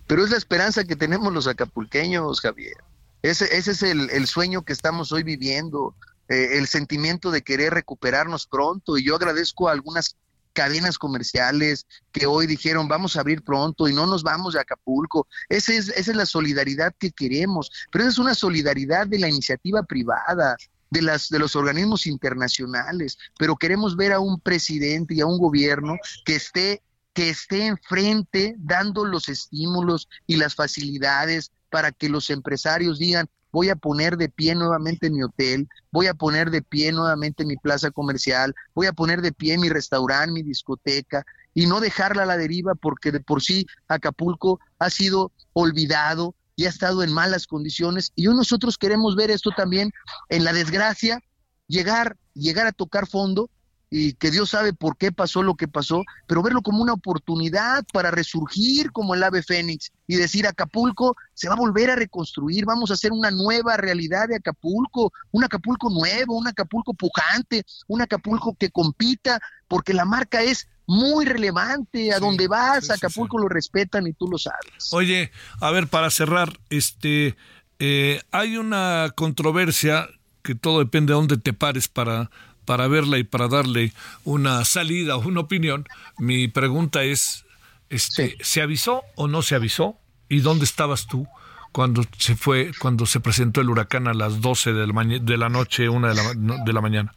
I: Pero es la esperanza que tenemos los acapulqueños, Javier. Ese, ese es el, sueño que estamos hoy viviendo, eh, el sentimiento de querer recuperarnos pronto. Y yo agradezco a algunas cadenas comerciales que hoy dijeron vamos a abrir pronto y no nos vamos de Acapulco. Esa es, esa es la solidaridad que queremos, pero esa es una solidaridad de la iniciativa privada, de, las, de los organismos internacionales, pero queremos ver a un presidente y a un gobierno que esté que esté enfrente dando los estímulos y las facilidades para que los empresarios digan, voy a poner de pie nuevamente mi hotel, voy a poner de pie nuevamente mi plaza comercial, voy a poner de pie mi restaurante, mi discoteca, y no dejarla a la deriva porque de por sí Acapulco ha sido olvidado y ha estado en malas condiciones. Y nosotros queremos ver esto también en la desgracia, llegar, llegar a tocar fondo y que Dios sabe por qué pasó lo que pasó, pero verlo como una oportunidad para resurgir como el ave fénix y decir Acapulco se va a volver a reconstruir, vamos a hacer una nueva realidad de Acapulco, un Acapulco nuevo, un Acapulco pujante, un Acapulco que compita, porque la marca es muy relevante, a donde vas, Acapulco lo respetan y tú lo sabes.
A: Oye, a ver, para cerrar, este, eh, hay una controversia que todo depende de dónde te pares para para verla y para darle una salida o una opinión, mi pregunta es, este, ¿se avisó o no se avisó? ¿Y dónde estabas tú cuando se fue, cuando se presentó el huracán a las 12 de la, de la noche, una de la, de la mañana?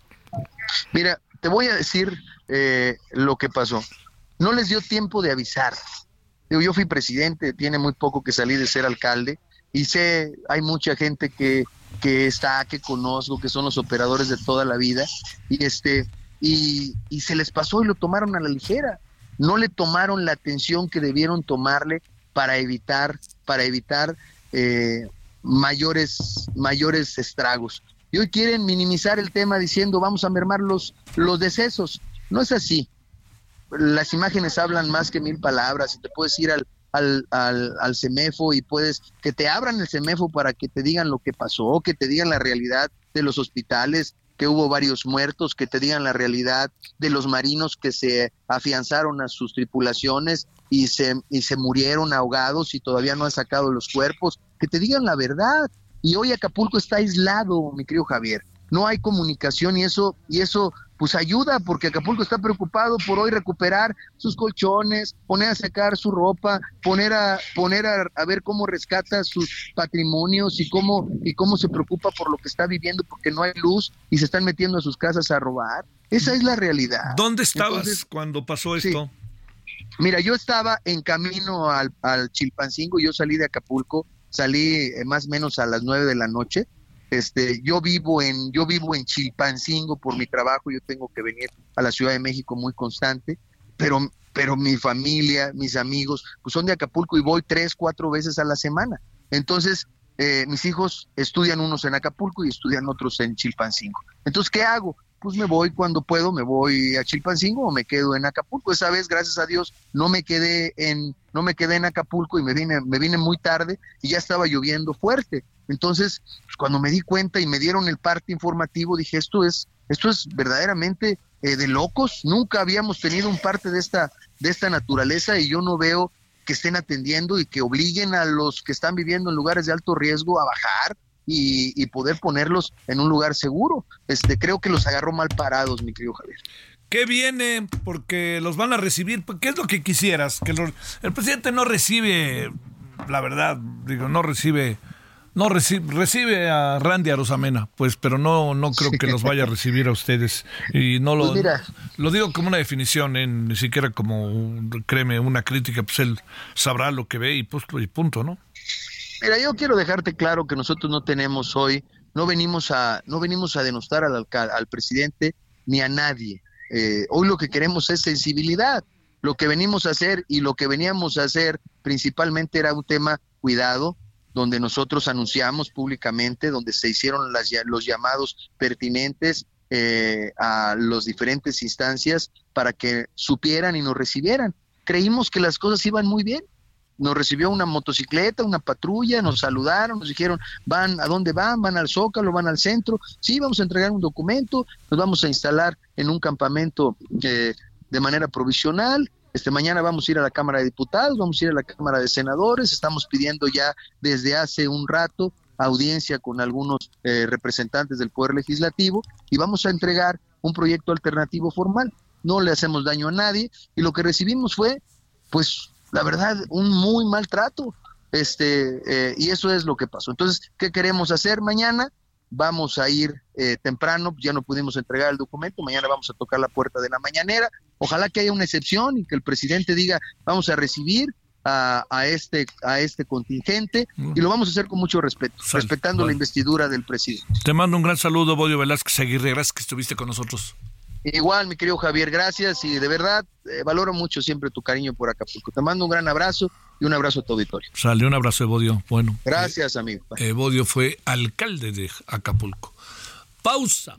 I: Mira, te voy a decir eh, lo que pasó. No les dio tiempo de avisar. yo fui presidente, tiene muy poco que salí de ser alcalde y sé, hay mucha gente que que está, que conozco, que son los operadores de toda la vida, y este, y, y se les pasó y lo tomaron a la ligera. No le tomaron la atención que debieron tomarle para evitar, para evitar eh, mayores, mayores estragos. Y hoy quieren minimizar el tema diciendo vamos a mermar los, los decesos. No es así. Las imágenes hablan más que mil palabras. Y te puedes ir al, al, al, al CEMEFO y puedes que te abran el CEMEFO para que te digan lo que pasó, que te digan la realidad de los hospitales, que hubo varios muertos, que te digan la realidad de los marinos que se afianzaron a sus tripulaciones y se, y se murieron ahogados y todavía no han sacado los cuerpos, que te digan la verdad. Y hoy Acapulco está aislado, mi querido Javier. No hay comunicación y eso, y eso pues ayuda, porque Acapulco está preocupado por hoy recuperar sus colchones, poner a secar su ropa, poner a poner a, ver cómo rescata sus patrimonios y cómo y cómo se preocupa por lo que está viviendo porque no hay luz y se están metiendo a sus casas a robar. Esa es la realidad.
A: ¿Dónde estabas cuando pasó esto?
I: Mira, yo estaba en camino al, al Chilpancingo, yo salí de Acapulco, salí eh, más o menos a las nueve de la noche este, yo vivo en, yo vivo en Chilpancingo por mi trabajo, yo tengo que venir a la Ciudad de México muy constante, pero, pero mi familia, mis amigos, pues son de Acapulco y voy tres, cuatro veces a la semana. Entonces, eh, mis hijos estudian unos en Acapulco y estudian otros en Chilpancingo. Entonces, ¿qué hago? Pues me voy cuando puedo, me voy a Chilpancingo o me quedo en Acapulco. Esa vez, gracias a Dios, no me quedé en, no me quedé en Acapulco y me vine, me vine muy tarde y ya estaba lloviendo fuerte. Entonces, pues, cuando me di cuenta y me dieron el parte informativo, dije, esto es, esto es verdaderamente eh, de locos. Nunca habíamos tenido un parte de esta, de esta naturaleza y yo no veo que estén atendiendo y que obliguen a los que están viviendo en lugares de alto riesgo a bajar y, poder ponerlos en un lugar seguro. Este, creo que los agarró mal parados, mi querido Javier.
A: ¿Qué viene? Porque los van a recibir. ¿Qué es lo que quisieras? Que el presidente no recibe, la verdad, digo, no recibe no, recibe, recibe a Randy Arosamena, pues, pero no, no creo que los vaya a recibir a ustedes. Y no lo, pues lo digo como una definición, en, ni siquiera como, créeme, una crítica, pues él sabrá lo que ve y, pues, y punto, ¿no?
I: Mira, yo quiero dejarte claro que nosotros no tenemos hoy, no venimos a, no venimos a denostar al, al presidente ni a nadie. Eh, hoy lo que queremos es sensibilidad. Lo que venimos a hacer y lo que veníamos a hacer principalmente era un tema cuidado, donde nosotros anunciamos públicamente, donde se hicieron las, los llamados pertinentes eh, a las diferentes instancias para que supieran y nos recibieran. Creímos que las cosas iban muy bien. Nos recibió una motocicleta, una patrulla, nos saludaron, nos dijeron, van, ¿a dónde van? ¿Van al Zócalo? ¿Van al centro? Sí, vamos a entregar un documento, nos vamos a instalar en un campamento eh, de manera provisional, este, mañana vamos a ir a la Cámara de Diputados, vamos a ir a la Cámara de Senadores, estamos pidiendo ya desde hace un rato audiencia con algunos eh, representantes del Poder Legislativo y vamos a entregar un proyecto alternativo formal. No le hacemos daño a nadie y lo que recibimos fue, pues, la verdad, un muy mal trato. Este, eh, y eso es lo que pasó. Entonces, ¿qué queremos hacer mañana? Vamos a ir eh, temprano, ya no pudimos entregar el documento, mañana vamos a tocar la puerta de la mañanera Ojalá que haya una excepción y que el presidente diga, vamos a recibir a, este, a este contingente y lo vamos a hacer con mucho respeto, respetando la investidura del presidente.
A: Te mando un gran saludo, Bodio Velázquez Aguirre, gracias que estuviste con nosotros.
I: Igual, mi querido Javier, gracias y de verdad eh, valoro mucho siempre tu cariño por Acapulco. Te mando un gran abrazo y un abrazo a tu auditorio.
A: Sale un abrazo, Evodio. Bueno.
I: Gracias, amigo.
A: Evodio fue alcalde de Acapulco. Pausa.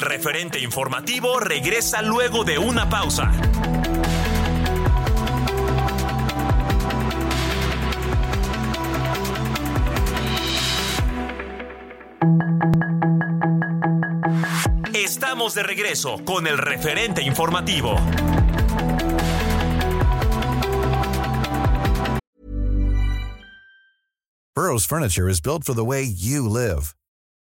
D: Referente informativo regresa luego de una pausa. Estamos de regreso con el referente informativo.
J: Burroughs Furniture is built for the way you live.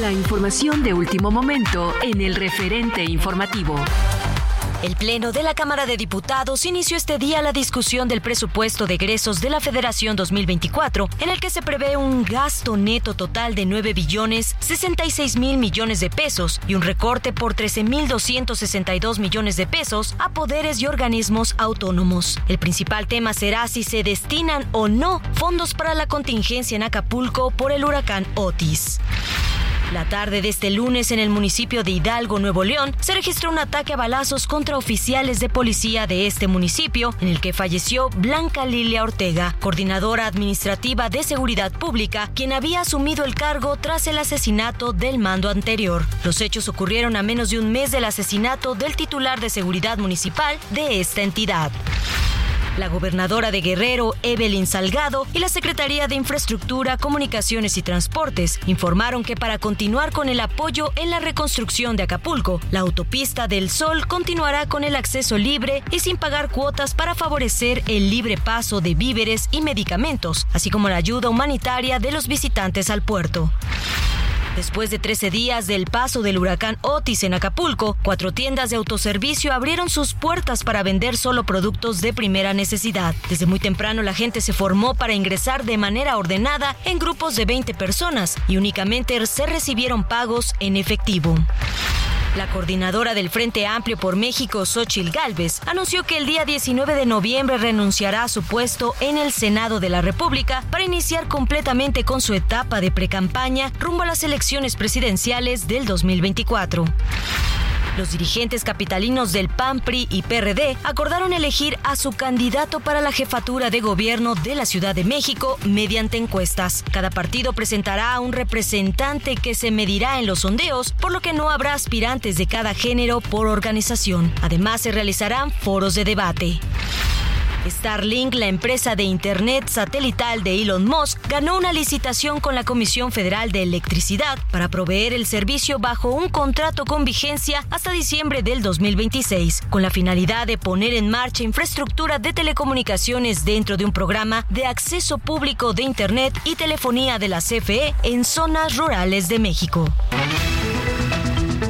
B: La información de último momento en el referente informativo. El Pleno de la Cámara de Diputados inició este día la discusión del presupuesto de egresos de la Federación 2024, en el que se prevé un gasto neto total de 9 billones 66 mil millones de pesos y un recorte por 13 mil 262 millones de pesos a poderes y organismos autónomos. El principal tema será si se destinan o no fondos para la contingencia en Acapulco por el huracán Otis. La tarde de este lunes en el municipio de Hidalgo, Nuevo León, se registró un ataque a balazos contra oficiales de policía de este municipio, en el que falleció Blanca Lilia Ortega, coordinadora administrativa de seguridad pública, quien había asumido el cargo tras el asesinato del mando anterior. Los hechos ocurrieron a menos de un mes del asesinato del titular de seguridad municipal de esta entidad. La gobernadora de Guerrero, Evelyn Salgado, y la Secretaría de Infraestructura, Comunicaciones y Transportes informaron que para continuar con el apoyo en la reconstrucción de Acapulco, la autopista del Sol continuará con el acceso libre y sin pagar cuotas para favorecer el libre paso de víveres y medicamentos, así como la ayuda humanitaria de los visitantes al puerto. Después de 13 días del paso del huracán Otis en Acapulco, cuatro tiendas de autoservicio abrieron sus puertas para vender solo productos de primera necesidad. Desde muy temprano la gente se formó para ingresar de manera ordenada en grupos de 20 personas y únicamente se recibieron pagos en efectivo. La coordinadora del Frente Amplio por México, Xochil Gálvez, anunció que el día 19 de noviembre renunciará a su puesto en el Senado de la República para iniciar completamente con su etapa de precampaña rumbo a las elecciones presidenciales del 2024. Los dirigentes capitalinos del PAN, PRI y PRD acordaron elegir a su candidato para la jefatura de gobierno de la Ciudad de México mediante encuestas. Cada partido presentará a un representante que se medirá en los sondeos, por lo que no habrá aspirantes de cada género por organización. Además, se realizarán foros de debate. Starlink, la empresa de Internet satelital de Elon Musk, ganó una licitación con la Comisión Federal de Electricidad para proveer el servicio bajo un contrato con vigencia hasta diciembre del 2026, con la finalidad de poner en marcha infraestructura de telecomunicaciones dentro de un programa de acceso público de Internet y telefonía de la CFE en zonas rurales de México.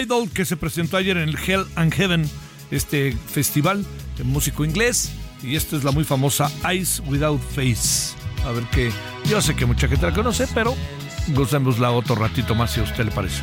A: Idol que se presentó ayer en el Hell and Heaven, este festival de músico inglés. Y esta es la muy famosa Eyes Without Face. A ver qué. Yo sé que mucha gente la conoce, pero gocémosla otro ratito más si a usted le parece.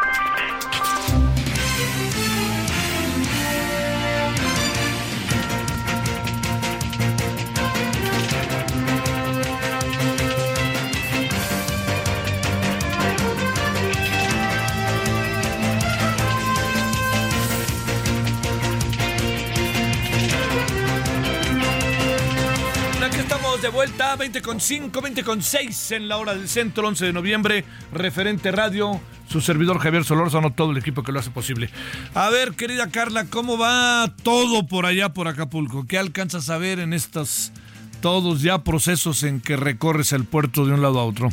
A: De vuelta, 20 con 5, 20 con 6 en la hora del centro, 11 de noviembre, referente radio, su servidor Javier Solórzano, todo el equipo que lo hace posible. A ver, querida Carla, ¿cómo va todo por allá, por Acapulco? ¿Qué alcanzas a ver en estos todos ya procesos en que recorres el puerto de un lado a otro?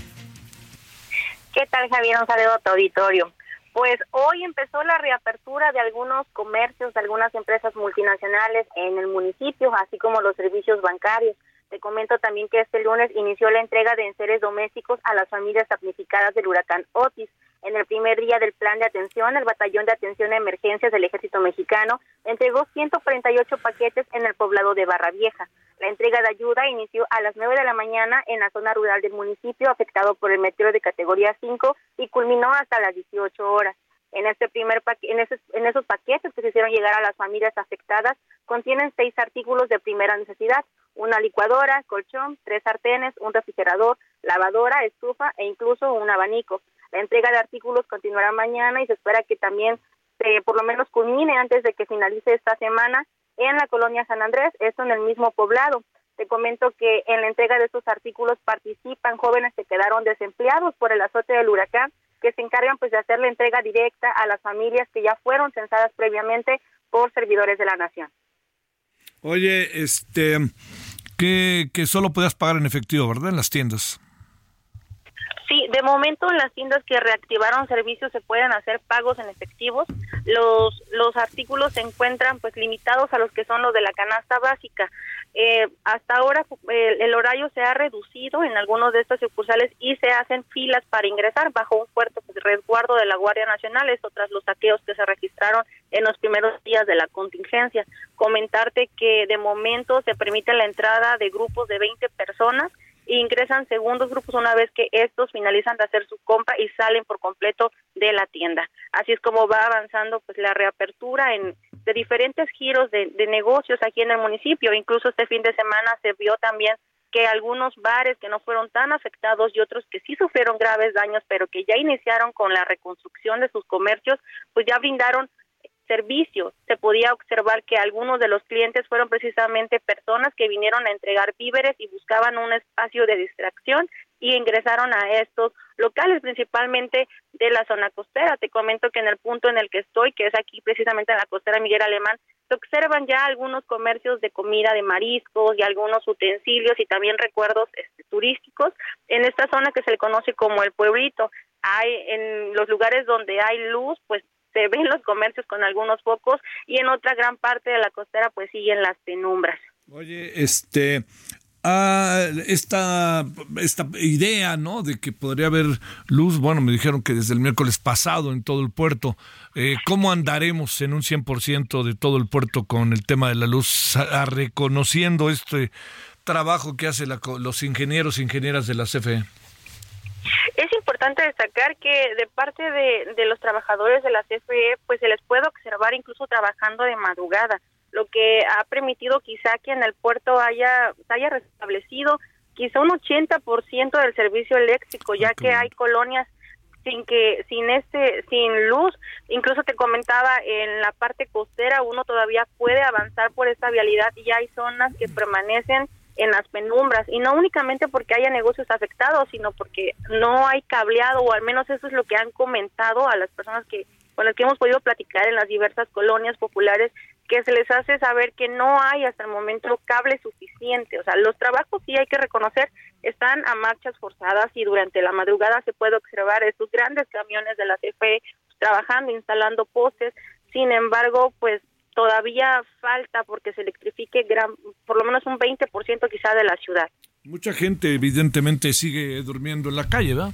K: ¿Qué tal, Javier? Un saludo a tu auditorio. Pues hoy empezó la reapertura de algunos comercios, de algunas empresas multinacionales en el municipio, así como los servicios bancarios. Te comento también que este lunes inició la entrega de enseres domésticos a las familias damnificadas del huracán Otis. En el primer día del plan de atención, el Batallón de Atención a Emergencias del Ejército Mexicano entregó 148 paquetes en el poblado de Barra Vieja. La entrega de ayuda inició a las 9 de la mañana en la zona rural del municipio afectado por el meteoro de categoría 5 y culminó hasta las 18 horas. En este primer en, esos, en esos paquetes que se hicieron llegar a las familias afectadas contienen seis artículos de primera necesidad, una licuadora, colchón, tres sartenes, un refrigerador, lavadora, estufa e incluso un abanico. La entrega de artículos continuará mañana y se espera que también se por lo menos culmine antes de que finalice esta semana en la colonia San Andrés, esto en el mismo poblado. Te comento que en la entrega de estos artículos participan jóvenes que quedaron desempleados por el azote del huracán, que se encargan pues de hacer la entrega directa a las familias que ya fueron censadas previamente por servidores de la nación.
A: Oye, este, que, que solo puedas pagar en efectivo, ¿verdad? En las tiendas.
K: Sí, de momento en las tiendas que reactivaron servicios se pueden hacer pagos en efectivos. Los los artículos se encuentran pues limitados a los que son los de la canasta básica. Eh, hasta ahora el, horario se ha reducido en algunos de estos sucursales y se hacen filas para ingresar bajo un fuerte pues, resguardo de la Guardia Nacional, esto tras los saqueos que se registraron en los primeros días de la contingencia. Comentarte que de momento se permite la entrada de grupos de 20 personas ingresan segundos grupos una vez que estos finalizan de hacer su compra y salen por completo de la tienda. Así es como va avanzando pues la reapertura en de diferentes giros de, de negocios aquí en el municipio. Incluso este fin de semana se vio también que algunos bares que no fueron tan afectados y otros que sí sufrieron graves daños, pero que ya iniciaron con la reconstrucción de sus comercios, pues ya brindaron servicio. Se podía observar que algunos de los clientes fueron precisamente personas que vinieron a entregar víveres y buscaban un espacio de distracción y ingresaron a estos locales, principalmente de la zona costera. Te comento que en el punto en el que estoy, que es aquí precisamente en la costera Miguel Alemán, se observan ya algunos comercios de comida de mariscos y algunos utensilios y también recuerdos este, turísticos en esta zona que se le conoce como el pueblito. Hay en los lugares donde hay luz, pues se ven los comercios con algunos focos y en otra gran parte de la costera pues siguen las penumbras.
A: Oye, este, ah, esta, esta idea, ¿no? De que podría haber luz, bueno, me dijeron que desde el miércoles pasado en todo el puerto, eh, ¿cómo andaremos en un 100% de todo el puerto con el tema de la luz, reconociendo este trabajo que hacen los ingenieros e ingenieras de la CFE?
K: Es importante destacar que de parte de, de, los trabajadores de la CFE, pues se les puede observar incluso trabajando de madrugada, lo que ha permitido quizá que en el puerto haya, haya restablecido quizá un 80% del servicio eléctrico, ya que hay colonias sin que sin este sin luz. Incluso te comentaba en la parte costera uno todavía puede avanzar por esta vialidad y hay zonas que permanecen en las penumbras y no únicamente porque haya negocios afectados, sino porque no hay cableado o al menos eso es lo que han comentado a las personas que con las que hemos podido platicar en las diversas colonias populares que se les hace saber que no hay hasta el momento cable suficiente. O sea, los trabajos sí hay que reconocer están a marchas forzadas y durante la madrugada se puede observar estos grandes camiones de la CFE trabajando, instalando postes. Sin embargo, pues todavía falta porque se electrifique gran, por lo menos un 20% quizá de la ciudad.
A: Mucha gente evidentemente sigue durmiendo en la calle, ¿verdad?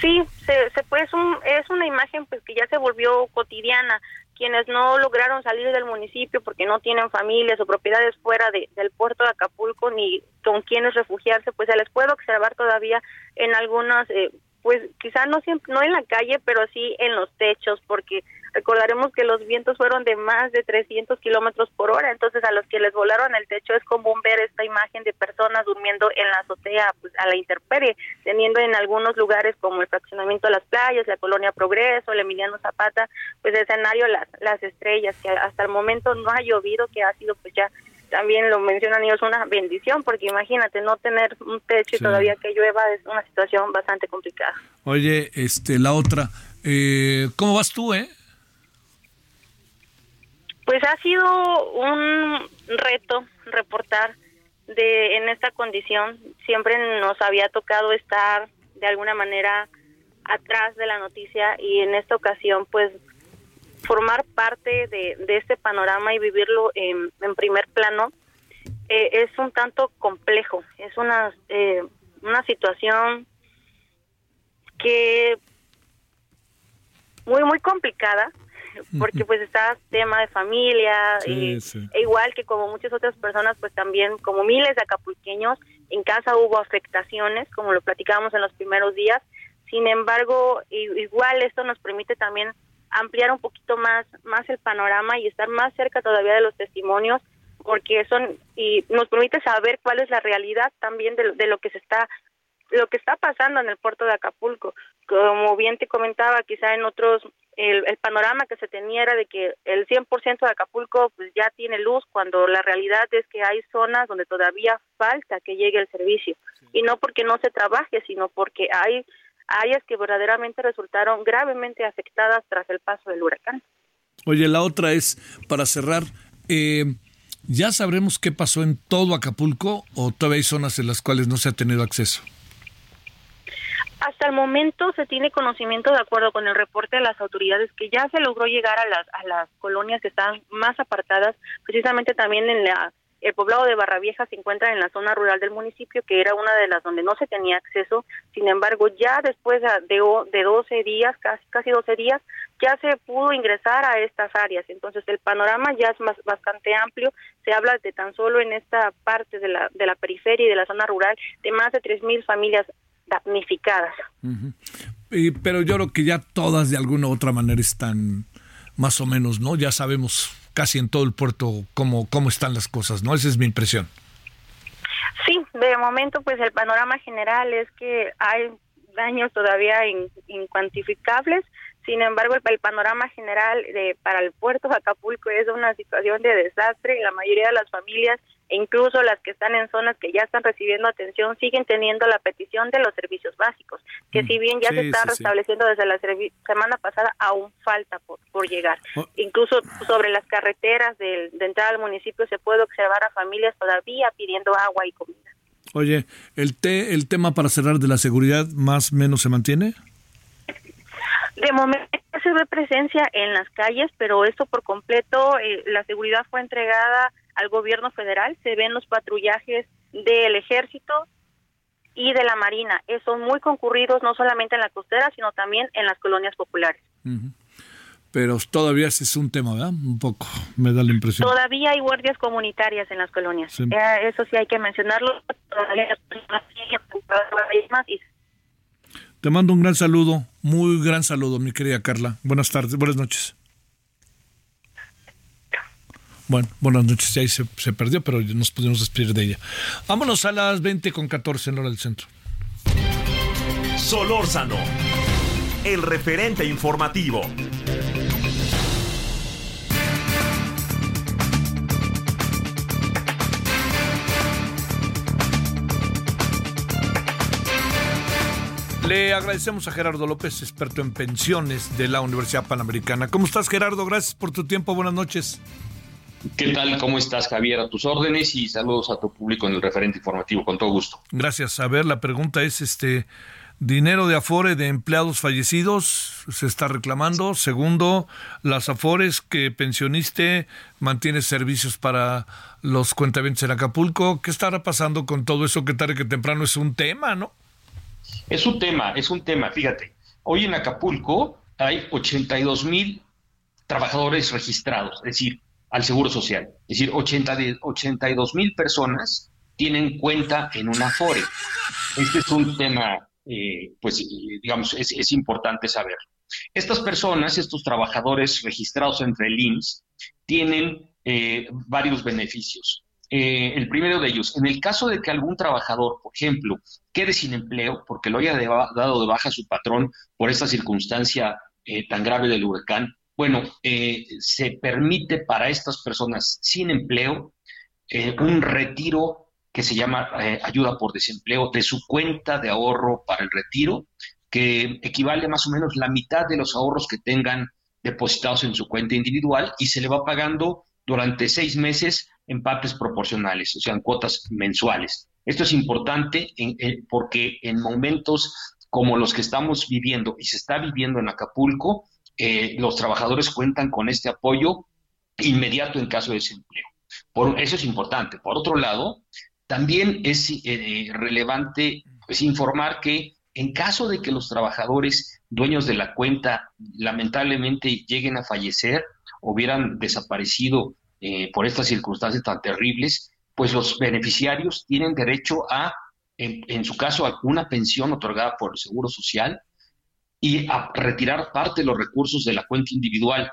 K: Sí, se, se pues un, es una imagen pues que ya se volvió cotidiana. Quienes no lograron salir del municipio porque no tienen familias o propiedades fuera de, del puerto de Acapulco ni con quienes refugiarse, pues se les puede observar todavía en algunas eh, pues quizá no siempre, no en la calle, pero sí en los techos, porque recordaremos que los vientos fueron de más de 300 kilómetros por hora, entonces a los que les volaron el techo es común ver esta imagen de personas durmiendo en la azotea pues, a la intemperie, teniendo en algunos lugares como el fraccionamiento de las playas, la colonia Progreso, el Emiliano Zapata, pues escenario las, las estrellas, que hasta el momento no ha llovido, que ha sido pues ya también lo mencionan ellos, una bendición, porque imagínate, no tener un techo y todavía que llueva es una situación bastante complicada.
A: Oye, este, la otra, eh, ¿cómo vas tú, eh?
K: Pues ha sido un reto reportar de en esta condición. Siempre nos había tocado estar de alguna manera atrás de la noticia y en esta ocasión pues formar parte de, este panorama y vivirlo en, primer plano eh, es un tanto complejo, es una, eh, una situación que muy, muy complicada, (laughs) porque pues está tema de familia, e igual que como muchas otras personas, pues también como miles de acapulqueños, en casa hubo afectaciones, como lo platicábamos en los primeros días, sin embargo, igual esto nos permite también ampliar un poquito más, más el panorama y estar más cerca todavía de los testimonios, porque son y nos permite saber cuál es la realidad también de, de lo que se está lo que está pasando en el puerto de Acapulco. Como bien te comentaba, quizá en otros, el, el panorama que se tenía era de que el 100% de Acapulco pues ya tiene luz, cuando la realidad es que hay zonas donde todavía falta que llegue el servicio. Y no porque no se trabaje, sino porque hay áreas que verdaderamente resultaron gravemente afectadas tras el paso del huracán.
A: Oye, la otra es, para cerrar, eh, ¿ya sabremos qué pasó en todo Acapulco o todavía hay zonas en las cuales no se ha tenido acceso?
K: Hasta el momento se tiene conocimiento, de acuerdo con el reporte de las autoridades, que ya se logró llegar a las, a las colonias que están más apartadas, precisamente también en la el poblado de Barravieja se encuentra en la zona rural del municipio, que era una de las donde no se tenía acceso. Sin embargo, ya después de, de 12 días, casi, casi 12 días, ya se pudo ingresar a estas áreas. Entonces, el panorama ya es más, bastante amplio. Se habla de tan solo en esta parte de la, de la periferia y de la zona rural de más de 3.000 familias damnificadas.
A: pero yo creo que ya todas de alguna u otra manera están más o menos, ¿no? Ya sabemos casi en todo el puerto cómo, cómo están las cosas, ¿no? Esa es mi impresión.
K: Sí, de momento pues el panorama general es que hay daños todavía incuantificables, sin embargo el, panorama general de, para el puerto de Acapulco es una situación de desastre y la mayoría de las familias incluso las que están en zonas que ya están recibiendo atención siguen teniendo la petición de los servicios básicos, que mm, si bien ya se está restableciendo desde la semana pasada, aún falta por, por llegar. Oh. Incluso sobre las carreteras de, de entrada al municipio se puede observar a familias todavía pidiendo agua y comida.
A: Oye, ¿el, te, el tema para cerrar de la seguridad más o menos se mantiene?
K: De momento se ve presencia en las calles, pero esto por completo, eh, la seguridad fue entregada al gobierno federal, se ven los patrullajes del ejército y de la marina. Son muy concurridos no solamente en la costera, sino también en las colonias populares.
A: Pero todavía ese es un tema, ¿verdad? Un poco, me da la impresión.
K: Todavía hay guardias comunitarias en las colonias. Eh, eso sí hay que mencionarlo.
A: Te mando un gran saludo, muy gran saludo, mi querida Carla. Buenas tardes, buenas noches. Bueno, buenas noches, ya ahí se, perdió, pero nos pudimos despedir de ella. Vámonos a las 20 con 14 en hora del centro.
D: Solórzano, el referente informativo.
A: Le agradecemos a Gerardo López, experto en pensiones de la Universidad Panamericana. ¿Cómo estás, Gerardo? Gracias por tu tiempo. Buenas noches.
L: ¿Qué tal? ¿Cómo estás, Javier? A tus órdenes y saludos a tu público en el referente informativo, con todo gusto.
A: Gracias. A ver, la pregunta es, este, dinero de afore de empleados fallecidos se está reclamando. Segundo, las afores que pensioniste mantiene servicios para los cuentavientes en Acapulco. ¿Qué estará pasando con todo eso que tarde que temprano es un tema, no?
L: Es un tema, es un tema. Fíjate, hoy en Acapulco hay 82 mil trabajadores registrados, es decir, al Seguro Social. Es decir, 80 82 mil personas tienen cuenta en una Afore. Este es un tema, eh, pues, eh, digamos, es, es, importante saber. Estas personas, estos trabajadores registrados entre el IMSS, tienen eh, varios beneficios. Eh, el primero de ellos, en el caso de que algún trabajador, por ejemplo, quede sin empleo porque lo haya dado de baja su patrón por esta circunstancia eh, tan grave del huracán, bueno, eh, se permite para estas personas sin empleo un retiro que se llama ayuda por desempleo de su cuenta de ahorro para el retiro, que equivale más o menos la mitad de los ahorros que tengan depositados en su cuenta individual y se le va pagando durante seis meses en partes proporcionales, o sea, en cuotas mensuales. Esto es importante porque en momentos como los que estamos viviendo y se está viviendo en Acapulco, eh, los trabajadores cuentan con este apoyo inmediato en caso de desempleo. Por, eso es importante. Por otro lado, también es eh, relevante pues, informar que en caso de que los trabajadores dueños de la cuenta lamentablemente lleguen a fallecer, hubieran desaparecido eh, por estas circunstancias tan terribles, pues los beneficiarios tienen derecho a, en, su caso, a una pensión otorgada por el Seguro Social y a retirar parte de los recursos de la cuenta individual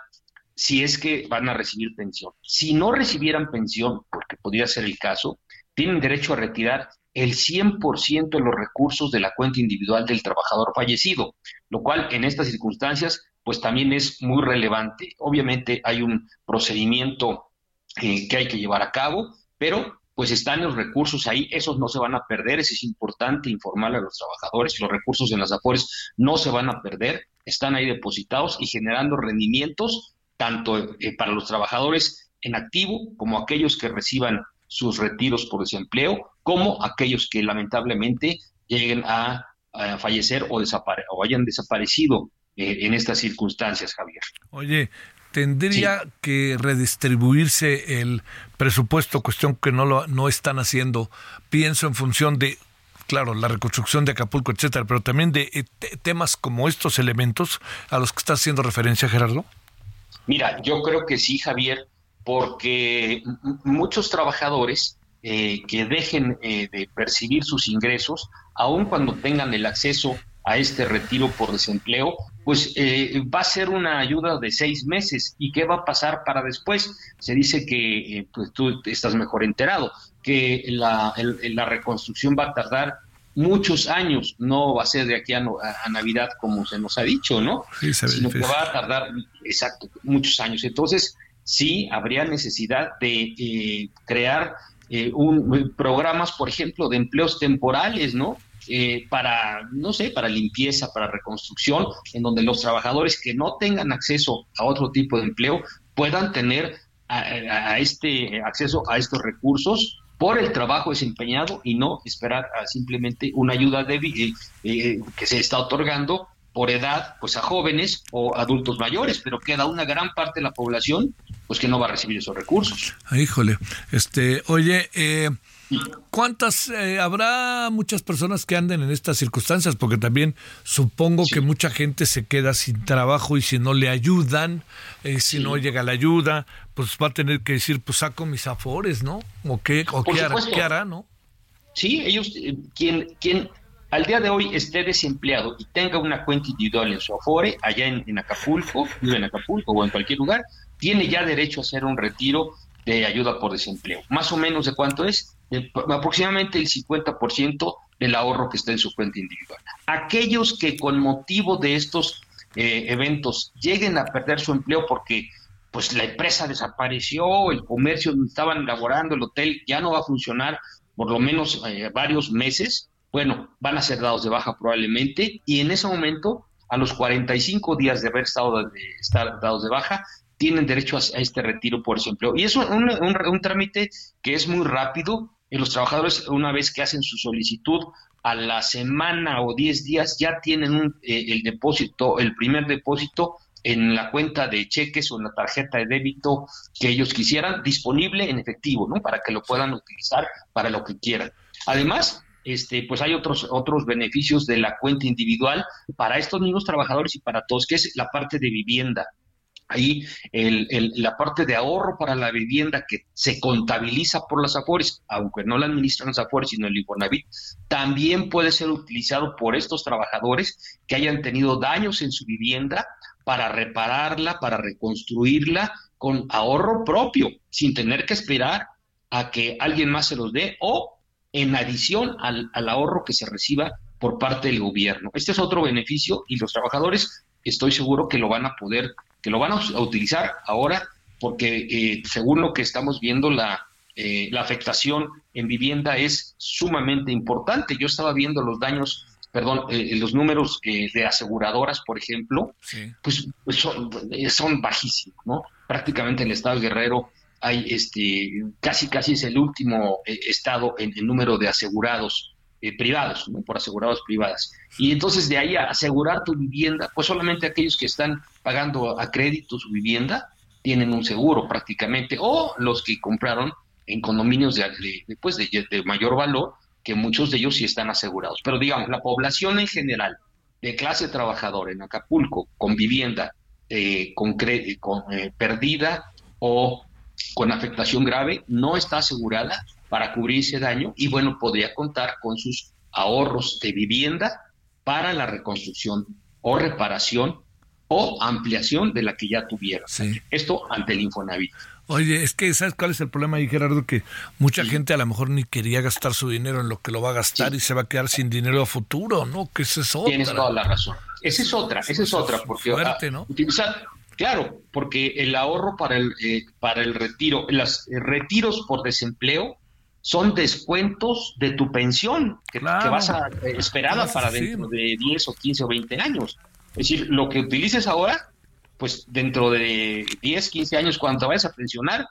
L: si es que van a recibir pensión. Si no recibieran pensión, porque podría ser el caso, tienen derecho a retirar el 100% de los recursos de la cuenta individual del trabajador fallecido, lo cual en estas circunstancias pues también es muy relevante. Obviamente hay un procedimiento que hay que llevar a cabo, pero pues están los recursos ahí, esos no se van a perder, eso es importante informarle a los trabajadores, los recursos en las afores no se van a perder, están ahí depositados y generando rendimientos tanto eh, para los trabajadores en activo como aquellos que reciban sus retiros por desempleo, como aquellos que lamentablemente lleguen a, fallecer o, o hayan desaparecido eh, en estas circunstancias, Javier.
A: Oye, tendría que redistribuirse el presupuesto, cuestión que no lo no están haciendo. Pienso en función de claro, la reconstrucción de Acapulco, etcétera, pero también de eh, temas como estos elementos a los que está haciendo referencia Gerardo.
L: Mira, yo creo que sí, Javier, porque muchos trabajadores eh, que dejen eh, de percibir sus ingresos, aun cuando tengan el acceso a este retiro por desempleo, pues eh, va a ser una ayuda de seis meses. ¿Y qué va a pasar para después? Se dice que, eh, pues tú estás mejor enterado, que la, la, reconstrucción va a tardar muchos años, no va a ser de aquí a, Navidad como se nos ha dicho, ¿no?
A: Sí,
L: Sino que va a tardar, exacto, muchos años. Entonces, sí, habría necesidad de eh, crear un, programas, por ejemplo, de empleos temporales, ¿no? Eh, para, no sé, para limpieza, para reconstrucción, en donde los trabajadores que no tengan acceso a otro tipo de empleo puedan tener a, este acceso a estos recursos por el trabajo desempeñado y no esperar a simplemente una ayuda débil eh, eh, que se está otorgando por edad, pues a jóvenes o adultos mayores, pero queda una gran parte de la población pues que no va a recibir esos recursos.
A: Híjole, este, oye, eh, ¿Cuántas eh, habrá muchas personas que anden en estas circunstancias? Porque también supongo que mucha gente se queda sin trabajo y si no le ayudan, eh, si no llega la ayuda, pues va a tener que decir, pues saco mis afores, ¿no? ¿O qué, o qué hará, qué hará, no?
L: Sí, ellos, eh, quien, quien al día de hoy esté desempleado y tenga una cuenta individual en su afore, allá en, en Acapulco, vive en Acapulco o en cualquier lugar, tiene ya derecho a hacer un retiro de ayuda por desempleo. Más o menos de cuánto es, aproximadamente el 50% del ahorro que está en su cuenta individual. Aquellos que con motivo de estos eh, eventos lleguen a perder su empleo porque pues la empresa desapareció, el comercio donde estaban elaborando, el hotel ya no va a funcionar por lo menos eh, varios meses, bueno, van a ser dados de baja probablemente y en ese momento, a los 45 días de haber estado de, estar dados de baja, tienen derecho a, este retiro por desempleo. Y es un, un, trámite que es muy rápido. Y los trabajadores, una vez que hacen su solicitud, a la semana o 10 días ya tienen un, eh, el depósito, el primer depósito en la cuenta de cheques o en la tarjeta de débito que ellos quisieran, disponible en efectivo, ¿no? Para que lo puedan utilizar para lo que quieran. Además, este, pues hay otros, otros beneficios de la cuenta individual para estos mismos trabajadores y para todos, que es la parte de vivienda. Ahí el, la parte de ahorro para la vivienda que se contabiliza por las AFORES, aunque no la administran las AFORES, sino el Infonavit, también puede ser utilizado por estos trabajadores que hayan tenido daños en su vivienda para repararla, para reconstruirla con ahorro propio, sin tener que esperar a que alguien más se los dé o en adición al, al ahorro que se reciba por parte del gobierno. Este es otro beneficio y los trabajadores estoy seguro que lo van a poder que lo van a utilizar ahora porque eh, según lo que estamos viendo la, eh, la afectación en vivienda es sumamente importante. Yo estaba viendo los daños, perdón, eh, los números de aseguradoras, por ejemplo, pues, pues son, son, bajísimos, ¿no? Prácticamente en el estado de Guerrero hay este casi casi es el último estado en el número de asegurados eh, privados, por asegurados privadas. Y entonces de ahí a asegurar tu vivienda, pues solamente aquellos que están pagando a crédito su vivienda tienen un seguro prácticamente, o los que compraron en condominios de, pues, de, de mayor valor, que muchos de ellos sí están asegurados. Pero digamos, la población en general de clase trabajadora en Acapulco con vivienda eh, con eh, perdida o con afectación grave no está asegurada para cubrir ese daño y bueno, podría contar con sus ahorros de vivienda para la reconstrucción o reparación o ampliación de la que ya tuviera. Esto ante el Infonavit.
A: Oye, es que ¿sabes cuál es el problema ahí, Gerardo? Que mucha gente a lo mejor ni quería gastar su dinero en lo que lo va a gastar y se va a quedar sin dinero a futuro, ¿no? Que esa es otra.
L: Tienes toda la razón. Esa es otra, esa es otra, porque fuerte, ¿no? utilizar, claro, porque el ahorro para el, eh, para el retiro, los eh, retiros por desempleo son descuentos de tu pensión que, vas a eh, esperar para dentro de 10 o 15 o 20 años. Es decir, lo que utilices ahora, pues dentro de 10, 15 años, cuando te vayas a pensionar,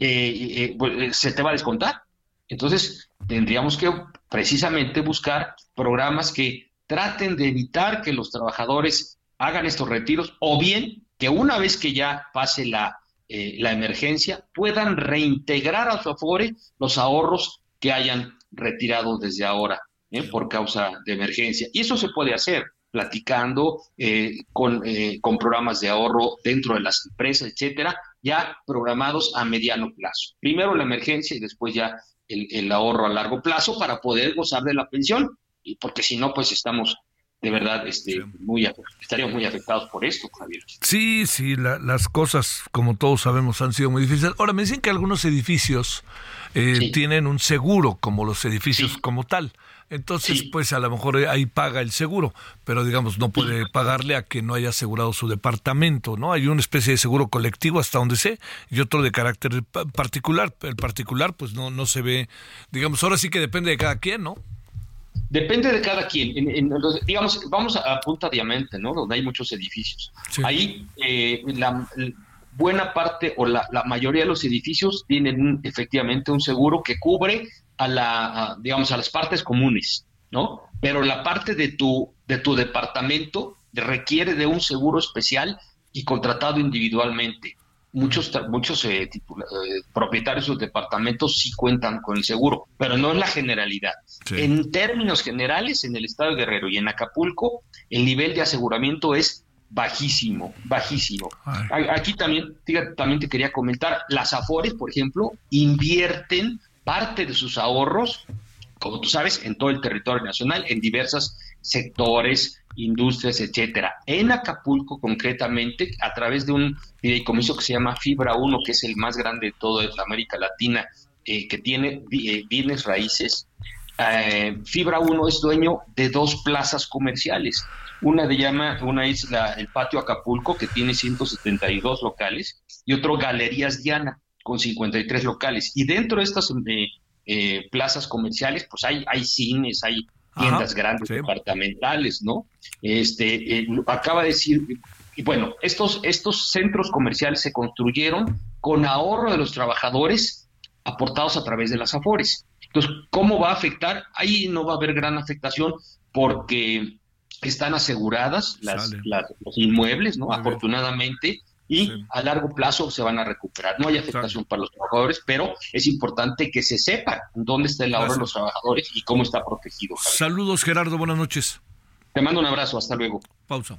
L: eh, eh, pues, se te va a descontar. Entonces, tendríamos que precisamente buscar programas que traten de evitar que los trabajadores hagan estos retiros o bien que una vez que ya pase la, eh, la emergencia, puedan reintegrar a su afore los ahorros que hayan retirado desde ahora ¿eh? por causa de emergencia. Y eso se puede hacer platicando eh, con, con programas de ahorro dentro de las empresas, etcétera, ya programados a mediano plazo. Primero la emergencia y después ya el, el ahorro a largo plazo para poder gozar de la pensión. Y porque si no, pues estamos de verdad este, muy, estaríamos muy afectados por esto, Javier.
A: Sí, sí, las cosas, como todos sabemos, han sido muy difíciles. Ahora, me dicen que algunos edificios eh, tienen un seguro, como los edificios como tal. Entonces, pues a lo mejor ahí paga el seguro, pero digamos, no puede pagarle a que no haya asegurado su departamento, ¿no? Hay una especie de seguro colectivo hasta donde sé y otro de carácter particular. El particular, pues no, no se ve, digamos, ahora sí que depende de cada quien, ¿no?
L: Depende de cada quien. digamos, vamos a, Punta Diamante, ¿no? Donde hay muchos edificios. Ahí eh, la, buena parte o la, mayoría de los edificios tienen efectivamente un seguro que cubre a la, digamos, a las partes comunes, ¿no? Pero la parte de tu, de tu departamento requiere de un seguro especial y contratado individualmente muchos muchos eh, eh, propietarios de departamentos sí cuentan con el seguro, pero no es la generalidad. En términos generales, en el estado de Guerrero y en Acapulco, el nivel de aseguramiento es bajísimo, bajísimo. Aquí también, también te quería comentar, las Afores, por ejemplo, invierten parte de sus ahorros, como tú sabes, en todo el territorio nacional, en diversos sectores, industrias, etcétera. En Acapulco, concretamente, a través de un fideicomiso que se llama Fibra 1, que es el más grande de toda América Latina, eh, que tiene eh, bienes raíces, eh, Fibra 1 es dueño de dos plazas comerciales. Una de llama, una es el Patio Acapulco, que tiene 172 locales, y otro Galerías Diana, con 53 locales. Y dentro de estas plazas comerciales, pues hay, hay cines, hay tiendas grandes departamentales, ¿no? Este, eh, acaba de decir, y bueno, estos, estos centros comerciales se construyeron con ahorro de los trabajadores aportados a través de las AFORES. Entonces, ¿cómo va a afectar? Ahí no va a haber gran afectación porque están aseguradas las, los inmuebles, ¿no? Afortunadamente, y a largo plazo se van a recuperar. No hay afectación para los trabajadores, pero es importante que se sepa dónde está el ahorro de los trabajadores y cómo está protegido.
A: Saludos, Gerardo, buenas noches.
L: Te mando un abrazo, hasta luego.
A: Pausa.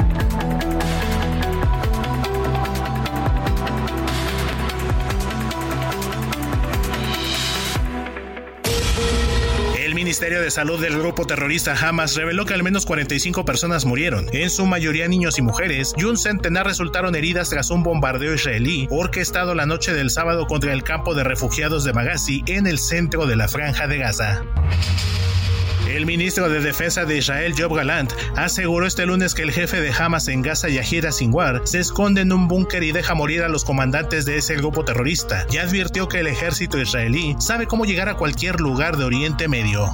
M: Ministerio de Salud del grupo terrorista Hamas reveló que al menos 45 personas murieron, en su mayoría niños y mujeres, y un centenar resultaron heridas tras un bombardeo israelí orquestado la noche del sábado contra el campo de refugiados de Maghazi en el centro de la franja de Gaza. El ministro de Defensa de Israel, Job Galant, aseguró este lunes que el jefe de Hamas en Gaza, Yahira Sinwar, se esconde en un búnker y deja morir a los comandantes de ese grupo terrorista, y advirtió que el ejército israelí sabe cómo llegar a cualquier lugar de Oriente Medio.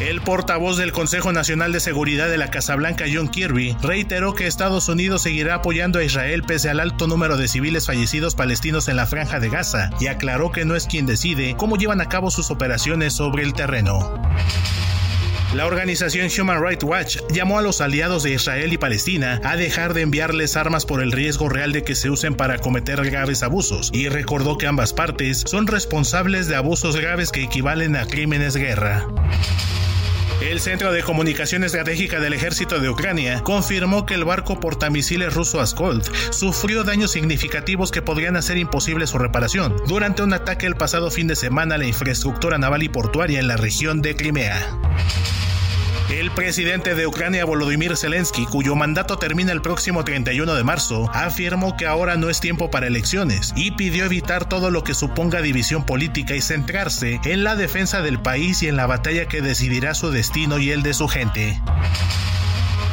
M: El portavoz del Consejo Nacional de Seguridad de la Casa Blanca, John Kirby, reiteró que Estados Unidos seguirá apoyando a Israel pese al alto número de civiles fallecidos palestinos en la franja de Gaza y aclaró que no es quien decide cómo llevan a cabo sus operaciones sobre el terreno. La organización Human Rights Watch llamó a los aliados de Israel y Palestina a dejar de enviarles armas por el riesgo real de que se usen para cometer graves abusos y recordó que ambas partes son responsables de abusos graves que equivalen a crímenes de guerra. El Centro de Comunicación Estratégica del Ejército de Ucrania confirmó que el barco portamisiles ruso Askold sufrió daños significativos que podrían hacer imposible su reparación durante un ataque el pasado fin de semana a la infraestructura naval y portuaria en la región de Crimea. El presidente de Ucrania, Volodymyr Zelensky, cuyo mandato termina el próximo 31 de marzo, afirmó que ahora no es tiempo para elecciones y pidió evitar todo lo que suponga división política y centrarse en la defensa del país y en la batalla que decidirá su destino y el de su gente.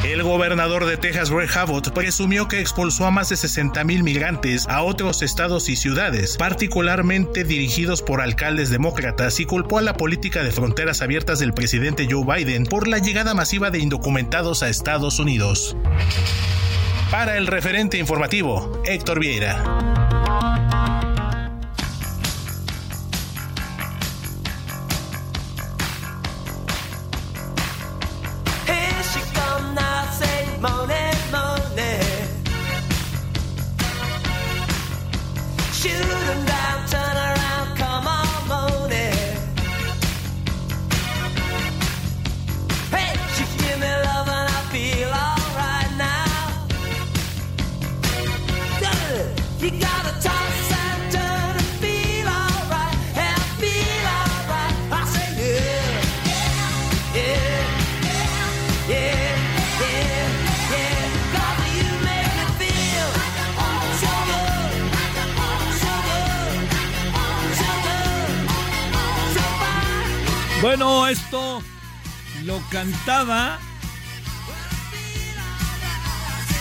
M: El gobernador de Texas, Greg Abbott, presumió que expulsó a más de 60.000 migrantes a otros estados y ciudades, particularmente dirigidos por alcaldes demócratas, y culpó a la política de fronteras abiertas del presidente Joe Biden por la llegada masiva de indocumentados a Estados Unidos. Para el referente informativo, Héctor Vieira.
A: Bueno, esto lo cantaba.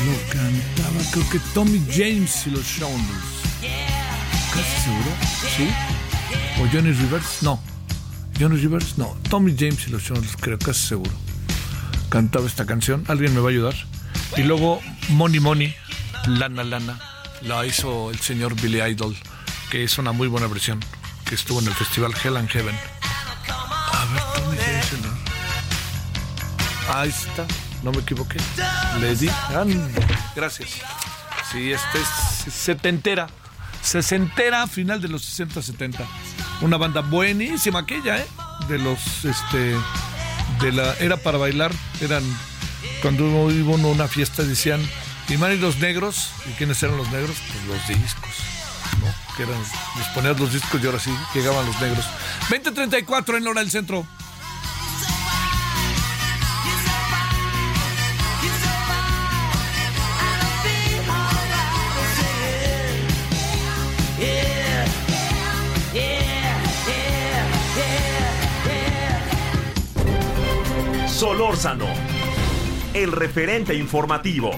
A: Lo cantaba, creo que Tommy James y los Shondells. Casi seguro, ¿sí? ¿O Johnny Rivers? No. Johnny Rivers, no. Tommy James y los Shondells, creo, casi seguro. Cantaba esta canción. ¿Alguien me va a ayudar? Y luego Money Money, Lana Lana, la hizo el señor Billy Idol, que es una muy buena versión, que estuvo en el festival Hell and Heaven. Ahí está, no me equivoqué. Le di. Gracias. Sí, este es setentera. Sesentera, final de los 60-70. Una banda buenísima aquella, ¿eh? De los, este. De la. Era para bailar. Eran. Cuando uno una fiesta decían. Y a ir los negros. ¿Y quiénes eran los negros? Pues los discos. que eran, les los discos y ahora sí llegaban los negros. 2034 en hora del centro.
D: Solórzano, el referente informativo.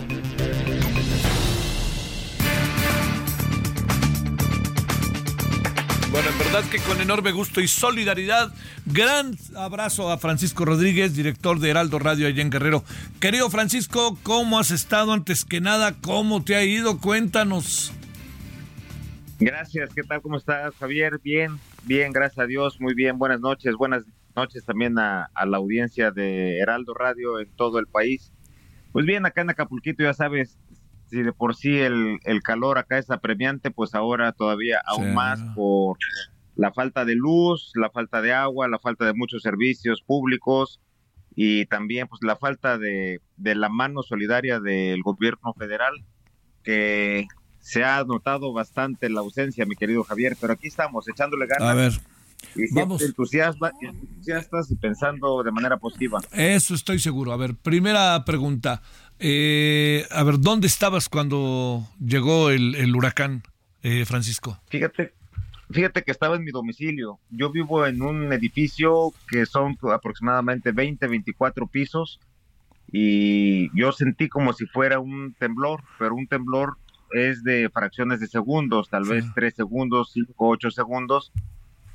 A: Bueno, en verdad que con enorme gusto y solidaridad, gran abrazo a Francisco Rodríguez, director de Heraldo Radio allá en Guerrero. Querido Francisco, ¿cómo has estado antes que nada? ¿Cómo te ha ido? Cuéntanos.
N: Gracias, ¿qué tal? ¿Cómo estás, Javier? Bien, bien, gracias a Dios, muy bien. Buenas noches, buenas noches también a, a la audiencia de Heraldo Radio en todo el país. Pues bien, acá en Acapulquito ya sabes, si de por sí el, el calor acá es apremiante, pues ahora todavía aún
A: Sí.
N: más por la falta de luz, la falta de agua, la falta de muchos servicios públicos y también pues la falta de, de la mano solidaria del gobierno federal que se ha notado bastante la ausencia, mi querido Javier, pero aquí estamos echándole ganas.
A: A ver,
N: y
A: vamos.
N: entusiastas y pensando de manera positiva.
A: eso estoy seguro. A ver, primera pregunta. Eh, a ver, ¿dónde estabas cuando llegó el, el huracán, eh, Francisco?
N: Fíjate, fíjate que estaba en mi domicilio. Yo vivo en un edificio que son aproximadamente 20, 24 pisos y yo sentí como si fuera un temblor, pero un temblor es de fracciones de segundos, tal vez 3 segundos, 5, 8 segundos,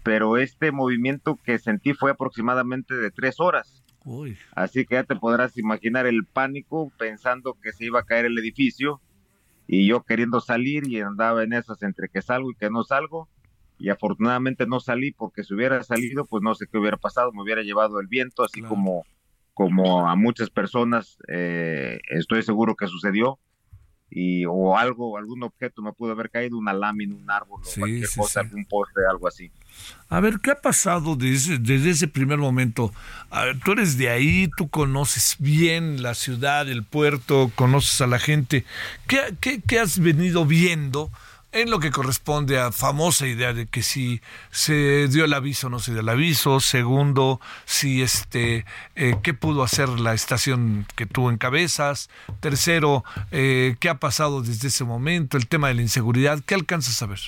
N: pero este movimiento que sentí fue aproximadamente de 3 horas.
A: Uy.
N: Así que ya te podrás imaginar el pánico pensando que se iba a caer el edificio y yo queriendo salir y andaba en esas entre que salgo y que no salgo y afortunadamente no salí porque si hubiera salido pues no sé qué hubiera pasado, me hubiera llevado el viento así como como a muchas personas eh, estoy seguro que sucedió y o algo, algún objeto me pudo haber caído, una lámina, un árbol o cualquier
A: sí,
N: cosa,
A: sí.
N: algún poste, algo así.
A: A ver, ¿qué ha pasado desde, desde ese primer momento? A ver, tú eres de ahí, tú conoces bien la ciudad, el puerto, conoces a la gente. ¿Qué, qué, qué has venido viendo en lo que corresponde a famosa idea de que si se dio el aviso o no se dio el aviso? Segundo, si este, eh, ¿qué pudo hacer la estación que tú encabezas? Tercero, eh, ¿qué ha pasado desde ese momento? El tema de la inseguridad, ¿qué alcanzas a ver?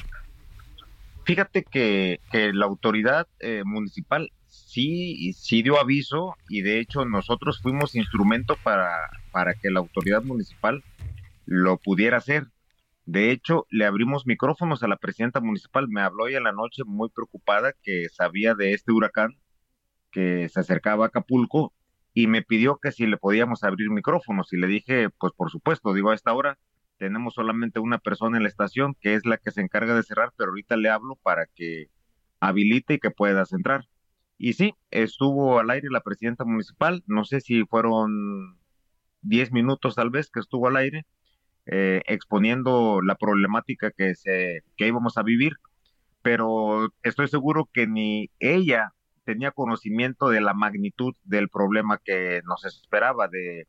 N: Fíjate que, la autoridad eh, municipal sí, sí dio aviso y de hecho nosotros fuimos instrumento para, para que la autoridad municipal lo pudiera hacer. De hecho, le abrimos micrófonos a la presidenta municipal. Me habló hoy en la noche muy preocupada que sabía de este huracán que se acercaba a Acapulco y me pidió que si le podíamos abrir micrófonos y le dije, pues por supuesto, digo a esta hora tenemos solamente una persona en la estación que es la que se encarga de cerrar, pero ahorita le hablo para que habilite y que puedas entrar. Y sí, estuvo al aire la presidenta municipal, no sé si fueron 10 minutos tal vez que estuvo al aire, eh, exponiendo la problemática que, se, que íbamos a vivir, pero estoy seguro que ni ella tenía conocimiento de la magnitud del problema que nos esperaba, de,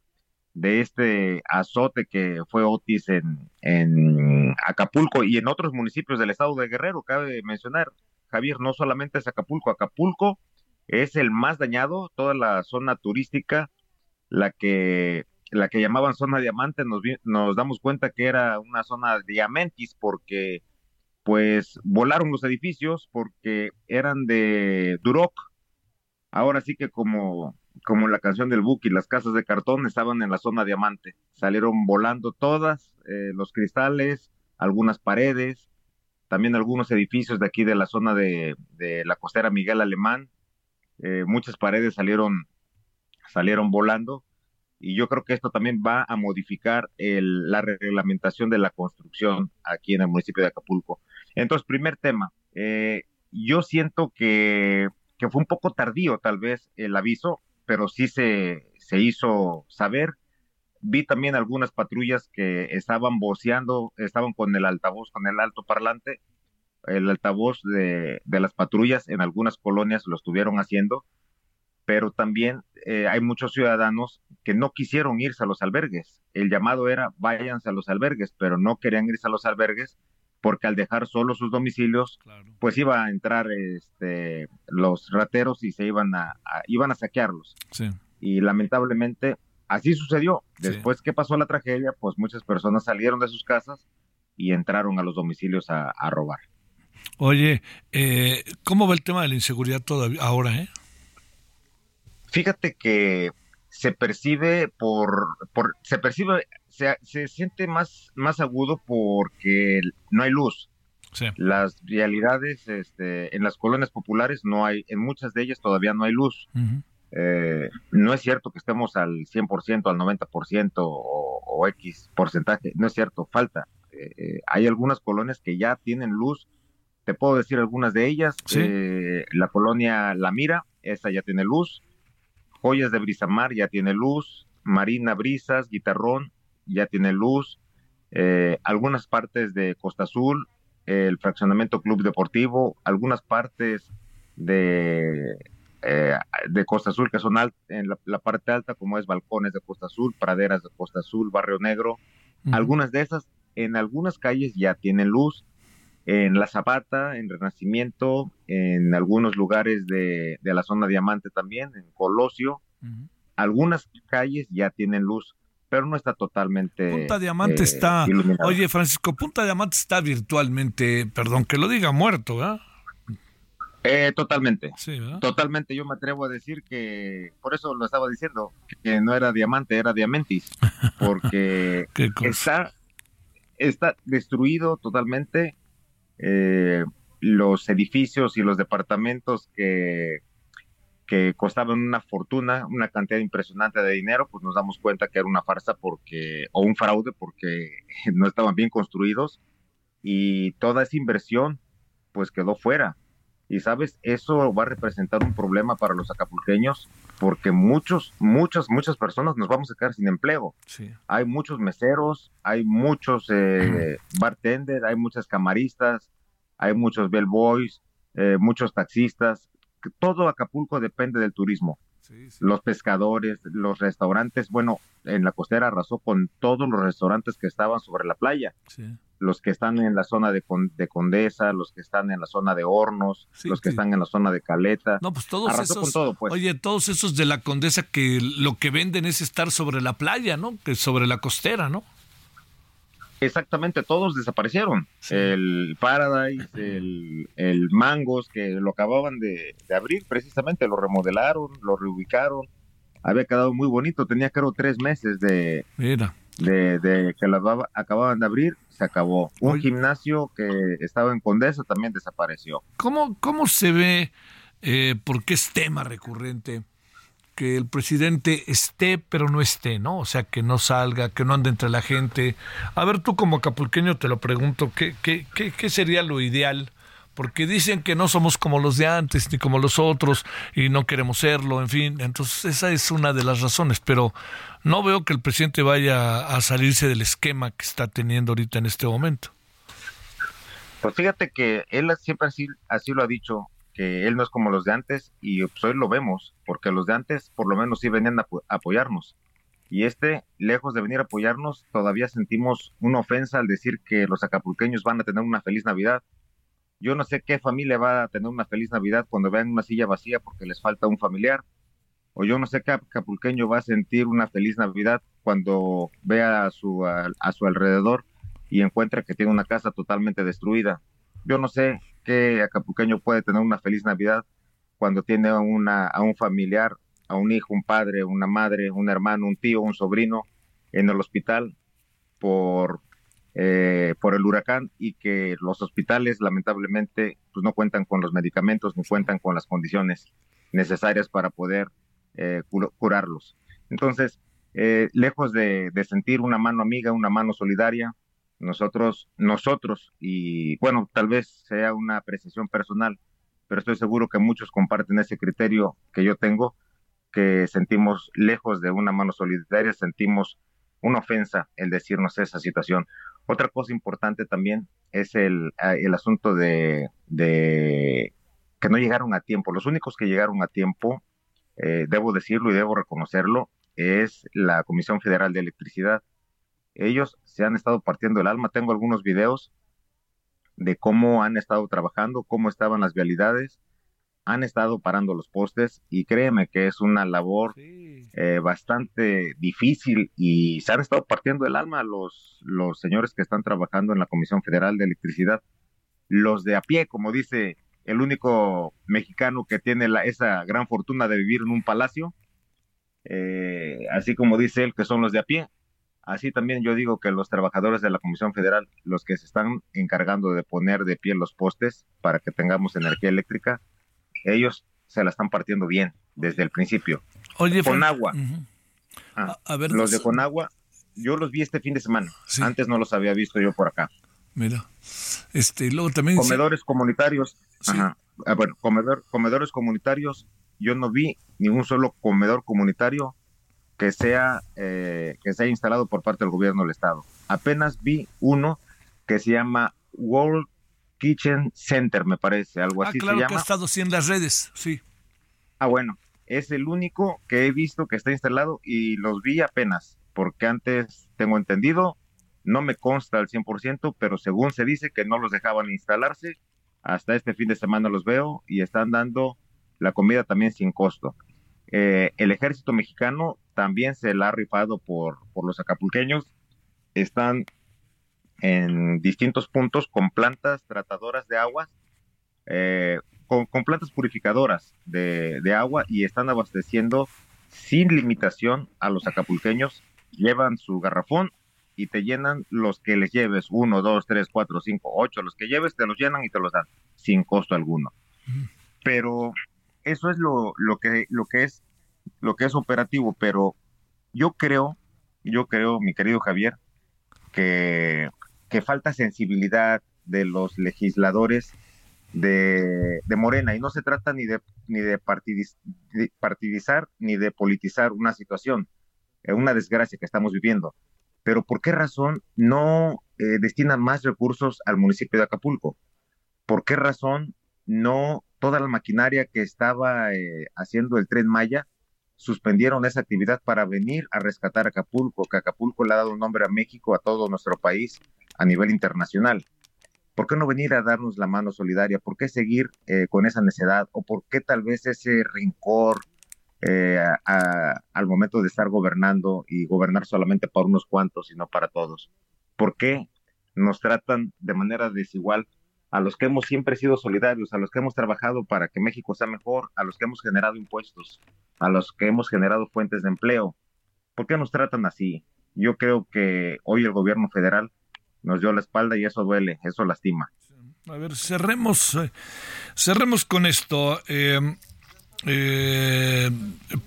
N: de este azote que fue Otis en, en Acapulco y en otros municipios del estado de Guerrero. Cabe mencionar, Javier, no solamente es Acapulco, Acapulco es el más dañado, toda la zona turística, la que la que llamaban zona diamante, nos, damos cuenta que era una zona diamantis porque pues volaron los edificios porque eran de Duroc. Ahora sí que como, como la canción del Buki, las casas de cartón estaban en la zona diamante. Salieron volando todas, eh, los cristales, algunas paredes, también algunos edificios de aquí de la zona de, de la costera Miguel Alemán. Eh, muchas paredes salieron, salieron volando y yo creo que esto también va a modificar el- la reglamentación de la construcción aquí en el municipio de Acapulco. Entonces, primer tema, eh, yo siento que, que fue un poco tardío tal vez el aviso, pero sí se, se hizo saber. Vi también algunas patrullas que estaban voceando, estaban con el altavoz, con el alto parlante, el altavoz de, de las patrullas en algunas colonias lo estuvieron haciendo, pero también eh, hay muchos ciudadanos que no quisieron irse a los albergues. El llamado era váyanse a los albergues, pero no querían irse a los albergues porque al dejar solos sus domicilios, pues iba a entrar este, los rateros y se iban a, iban a saquearlos. Y lamentablemente así sucedió. Después que pasó la tragedia, pues muchas personas salieron de sus casas y entraron a los domicilios a, robar.
A: Oye, eh, ¿cómo va el tema de la inseguridad todavía ahora? Eh?
N: Fíjate que se percibe por, por se percibe se, se, siente más más agudo porque no hay luz. Las realidades este, en las colonias populares no hay en muchas de ellas todavía no hay luz. Eh, no es cierto que estemos al 100% al 90% o, o x porcentaje no es cierto falta. Eh, eh, hay algunas colonias que ya tienen luz te puedo decir algunas de ellas la colonia La Mira esa ya tiene luz Joyas de Brisamar ya tiene luz, Marina Brisas, Guitarrón ya tiene luz, eh, algunas partes de Costa Azul, el fraccionamiento Club Deportivo, algunas partes de, eh, de Costa Azul que son en la, parte alta, como es Balcones de Costa Azul, Praderas de Costa Azul, Barrio Negro. Algunas de esas, en algunas calles ya tienen luz, en La Zapata, en Renacimiento, en algunos lugares de, la zona Diamante también, en Colosio. Algunas calles ya tienen luz, pero no está totalmente.
A: Punta Diamante eh, está. Oye, Francisco, Punta Diamante está virtualmente, perdón que lo diga, muerto, ¿verdad?
N: Eh, totalmente. totalmente. Yo me atrevo a decir que, por eso lo estaba diciendo, que no era diamante, era diamantis, (laughs) porque está, está destruido totalmente eh, los edificios y los departamentos que, que costaban una fortuna, una cantidad impresionante de dinero, pues nos damos cuenta que era una farsa porque, o un fraude porque (laughs) no estaban bien construidos y toda esa inversión pues quedó fuera. Y sabes, eso va a representar un problema para los acapulqueños porque muchos, muchas, muchas personas nos vamos a quedar sin empleo. Hay muchos meseros, hay muchos eh, bartenders, hay muchas camaristas, hay muchos bellboys, eh, muchos taxistas. Todo Acapulco depende del turismo. Los pescadores, los restaurantes, bueno, en la costera arrasó con todos los restaurantes que estaban sobre la playa. Los que están en la zona de, Condesa, los que están en la zona de Hornos, los que están en la zona de Caleta.
A: No, pues todos esos. Pues. Oye, todos esos de la Condesa que lo que venden es estar sobre la playa, ¿no? Que sobre la costera, ¿no?
N: Exactamente, todos desaparecieron. El Paradise, (clears throat) el, el, Mangos, que lo acababan de, abrir precisamente, lo remodelaron, lo reubicaron. Había quedado muy bonito, tenía creo tres meses de, de, que lo acababan de abrir, se acabó. Un gimnasio que estaba en Condesa también desapareció.
A: ¿Cómo, cómo se ve, eh, porque es tema recurrente? que el presidente esté pero no esté, ¿no? O sea, que no salga, que no ande entre la gente. A ver, tú como acapulqueño te lo pregunto, ¿qué, qué, qué, qué sería lo ideal? Porque dicen que no somos como los de antes ni como los otros y no queremos serlo, en fin. Entonces esa es una de las razones, pero no veo que el presidente vaya a salirse del esquema que está teniendo ahorita en este momento.
N: Pues fíjate que él siempre así, así lo ha dicho que él no es como los de antes y pues hoy lo vemos, porque los de antes por lo menos sí venían a apoyarnos. Y este, lejos de venir a apoyarnos, todavía sentimos una ofensa al decir que los acapulqueños van a tener una feliz Navidad. Yo no sé qué familia va a tener una feliz Navidad cuando vean una silla vacía porque les falta un familiar. O yo no sé qué acapulqueño va a sentir una feliz Navidad cuando vea a su, a su alrededor y encuentra que tiene una casa totalmente destruida. Yo no sé qué acapulqueño puede tener una feliz Navidad cuando tiene una, a un familiar, a un hijo, un padre, una madre, un hermano, un tío, un sobrino en el hospital por, eh, por el huracán y que los hospitales lamentablemente pues no cuentan con los medicamentos ni cuentan con las condiciones necesarias para poder eh, curarlos. Entonces, eh, lejos de, sentir una mano amiga, una mano solidaria, nosotros, nosotros, y bueno, tal vez sea una apreciación personal, pero estoy seguro que muchos comparten ese criterio que yo tengo, que sentimos lejos de una mano solidaria, sentimos una ofensa el decirnos esa situación. Otra cosa importante también es el, asunto de, que no llegaron a tiempo. Los únicos que llegaron a tiempo, eh, debo decirlo y debo reconocerlo, es la Comisión Federal de Electricidad ellos se han estado partiendo el alma. Tengo algunos videos de cómo han estado trabajando, cómo estaban las vialidades, han estado parando los postes y créeme que es una labor eh, bastante difícil y se han estado partiendo el alma los, los señores que están trabajando en la Comisión Federal de Electricidad. Los de a pie, como dice el único mexicano que tiene la, esa gran fortuna de vivir en un palacio, eh, así como dice él que son los de a pie, así también yo digo que los trabajadores de la Comisión Federal, los que se están encargando de poner de pie los postes para que tengamos energía eléctrica, ellos se la están partiendo bien desde el principio.
A: Oye,
N: con agua. Ah,
A: A- a ver,
N: los de Conagua, yo los vi este fin de semana. Antes no los había visto yo por acá.
A: Mira, este, luego también...
N: Comedores comunitarios. Ajá. Ah, bueno, comedor, comedores comunitarios, yo no vi ni un solo comedor comunitario que sea eh, que sea instalado por parte del gobierno del estado. Apenas vi uno que se llama World Kitchen Center, me parece, algo
A: Ah,
N: así
A: claro
N: se
A: que ha
N: llama.
A: estado así en las redes, sí.
N: Ah, bueno, es el único que he visto que está instalado y los vi apenas, porque antes tengo entendido, no me consta al 100%, pero según se dice que no los dejaban instalarse, hasta este fin de semana los veo y están dando la comida también sin costo. Eh, el ejército mexicano también se la ha rifado por, por los acapulqueños, están en distintos puntos con plantas tratadoras de aguas eh, con, con plantas purificadoras de, de agua y están abasteciendo sin limitación a los acapulqueños. Llevan su garrafón y te llenan los que les lleves, uno, dos, tres, cuatro, cinco, ocho, los que lleves te los llenan y te los dan sin costo alguno. Pero eso es lo, lo que lo que es lo que es operativo, pero yo creo, yo creo, mi querido Javier, que, que falta sensibilidad de los legisladores de, de Morena y no se trata ni de ni de, partidiz- de partidizar ni de politizar una situación, eh, una desgracia que estamos viviendo. Pero ¿por qué razón no eh, destinan más recursos al municipio de Acapulco? ¿Por qué razón no toda la maquinaria que estaba eh, haciendo el tren Maya suspendieron esa actividad para venir a rescatar Acapulco, que Acapulco le ha dado un nombre a México, a todo nuestro país a nivel internacional? ¿Por qué no venir a darnos la mano solidaria? ¿Por qué seguir eh, con esa necedad? ¿O por qué tal vez ese rencor eh, a- a- al momento de estar gobernando y gobernar solamente para unos cuantos y no para todos? ¿Por qué nos tratan de manera desigual a los que hemos siempre sido solidarios, a los que hemos trabajado para que México sea mejor, a los que hemos generado impuestos, a los que hemos generado fuentes de empleo? ¿Por qué nos tratan así? Yo creo que hoy el gobierno federal nos dio la espalda y eso duele, eso lastima.
A: A ver, cerremos, eh, cerremos con esto. Eh, eh,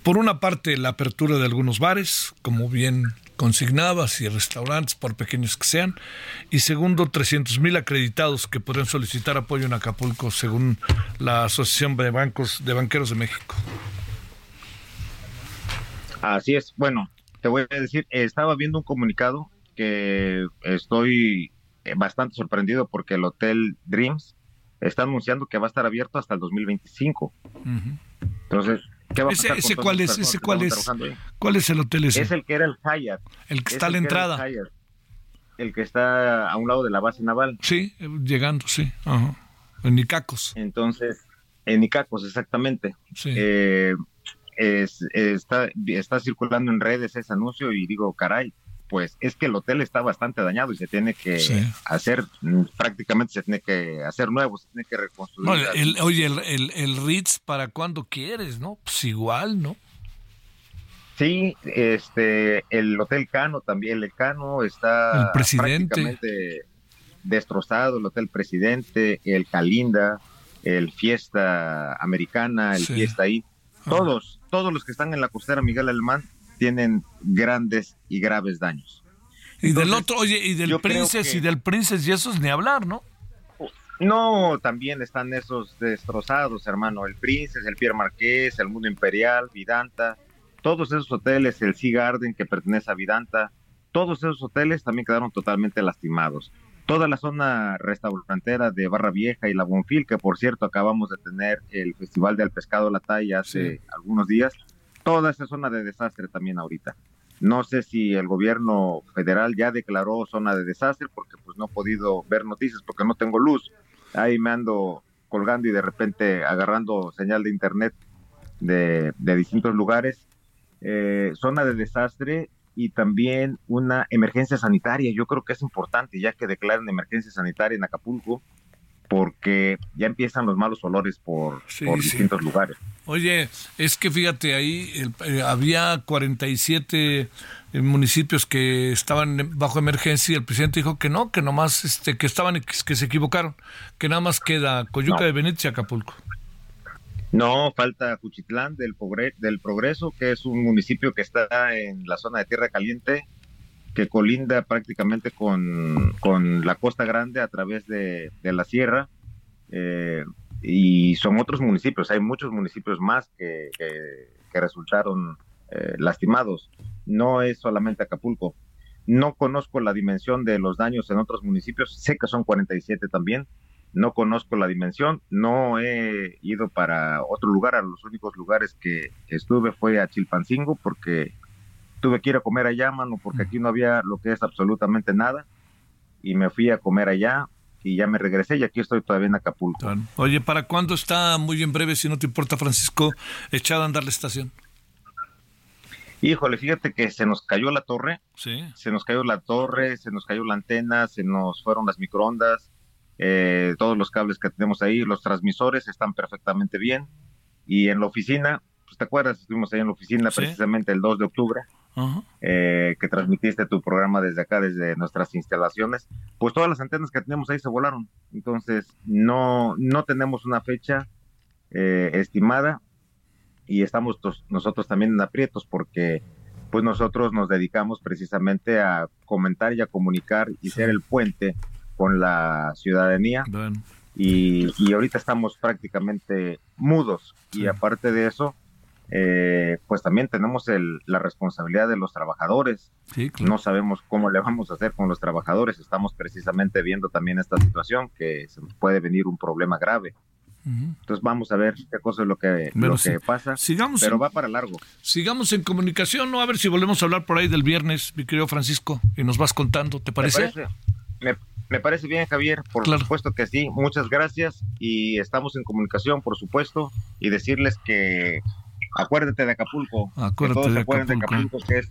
A: por una parte, la apertura de algunos bares, como bien consignabas, y restaurantes, por pequeños que sean. Y segundo, 300 mil acreditados que podrían solicitar apoyo en Acapulco, según la Asociación de Bancos de Banqueros de México.
N: Así es. Bueno, te voy a decir, estaba viendo un comunicado que estoy eh, bastante sorprendido porque el Hotel Dreams está anunciando que va a estar abierto hasta el 2025. Entonces, ¿qué va a
A: Ese,
N: pasar
A: ese
N: todas
A: cuál es, ese cuál es, cuál es el hotel ese?
N: Es el que era el Hyatt.
A: El que
N: Es
A: está a la
N: el
A: entrada.
N: Hyatt. El que está a un lado de la base naval.
A: Sí, llegando, sí. Ajá. En Icacos.
N: Entonces, en Icacos, exactamente.
A: Sí.
N: Eh, es- está, está circulando en redes ese anuncio y digo, caray, pues es que el hotel está bastante dañado y se tiene que
A: Sí.
N: hacer, mm, prácticamente se tiene que hacer nuevo, se tiene que reconstruir.
A: No, el- el- oye, el, el, el Ritz para cuando quieres, ¿no? Pues igual, ¿no?
N: Sí, este, el Hotel Cano también, el Cano está
A: El presidente.
N: prácticamente destrozado, el Hotel Presidente, el Calinda, el Fiesta Americana, el
A: Sí.
N: Fiesta ahí, todos, todos los que están en la costera Miguel Alemán tienen grandes y graves daños.
A: Y del otro, oye, y del
N: que-
A: y del Princess y esos ni hablar, ¿no?
N: No, también están esos destrozados, hermano. El Princess, el Pierre Marqués, el Mundo Imperial, Vidanta, todos esos hoteles, el Sea Garden que pertenece a Vidanta, todos esos hoteles también quedaron totalmente lastimados. Toda la zona restaurantera de Barra Vieja y La Bonfil, que por cierto acabamos de tener el Festival del Pescado La Talla hace algunos días, toda esa zona de desastre también ahorita. No sé si el gobierno federal ya declaró zona de desastre porque pues no he podido ver noticias porque no tengo luz. Ahí me ando colgando y de repente agarrando señal de internet de, de distintos lugares. Eh, zona de desastre y también una emergencia sanitaria. Yo creo que es importante ya que declaren emergencia sanitaria en Acapulco porque ya empiezan los malos olores por,
A: Sí,
N: por
A: sí.
N: distintos lugares.
A: Oye, es que fíjate, ahí el- eh, había 47 eh, municipios que estaban bajo emergencia y el presidente dijo que no, que nomás, este, que estaban, que se equivocaron, que nada más queda Coyuca
N: No.
A: de Benítez y Acapulco.
N: No, falta Cuchitlán del Progreso, que es un municipio que está en la zona de Tierra Caliente, que colinda prácticamente con, con la Costa Grande a través de, de la sierra. eh, y son otros municipios, hay muchos municipios más que, que- resultaron eh, lastimados. No es solamente Acapulco. No conozco la dimensión de los daños en otros municipios, sé que son 47 también, no conozco la dimensión, no he ido para otro lugar, a los únicos lugares que estuve fue a Chilpancingo porque tuve que ir a comer allá, mano, porque aquí no había lo que es absolutamente nada y me fui a comer allá y ya me regresé y aquí estoy todavía en Acapulco.
A: Oye, ¿para cuándo está muy en breve, si no te importa, Francisco, echada a andar la estación?
N: Híjole, fíjate que se nos cayó la torre,
A: Sí.
N: se nos cayó la torre, se nos cayó la antena, se nos fueron las microondas, eh, todos los cables que tenemos ahí, los transmisores están perfectamente bien. Y en la oficina, pues te acuerdas, estuvimos ahí en la oficina
A: Sí.
N: precisamente el 2 de octubre, Eh, que transmitiste tu programa desde acá, desde nuestras instalaciones, pues todas las antenas que teníamos ahí se volaron. Entonces, no, no tenemos una fecha eh, estimada y estamos nosotros también en aprietos porque pues nosotros nos dedicamos precisamente a comentar y a comunicar y ser el puente con la ciudadanía. Y, y ahorita estamos prácticamente mudos. Y aparte de eso eh, pues también tenemos el- la responsabilidad de los trabajadores
A: Sí, claro.
N: no sabemos cómo le vamos a hacer con los trabajadores estamos precisamente viendo también esta situación que se nos puede venir un problema grave entonces vamos a ver qué cosa es lo que, lo
A: sí.
N: que pasa
A: Sigamos
N: pero
A: en-
N: va para largo
A: Sigamos en comunicación, ¿no? A ver si volvemos a hablar por ahí del viernes, mi querido Francisco, y nos vas contando, ¿te parece?
N: Me parece, me- me parece bien, Javier, por supuesto que sí. Muchas gracias y estamos en comunicación, por supuesto, y decirles que acuérdate de Acapulco.
A: Acuérdate
N: todos
A: de
N: acuerden de
A: Acapulco.
N: Acapulco, que es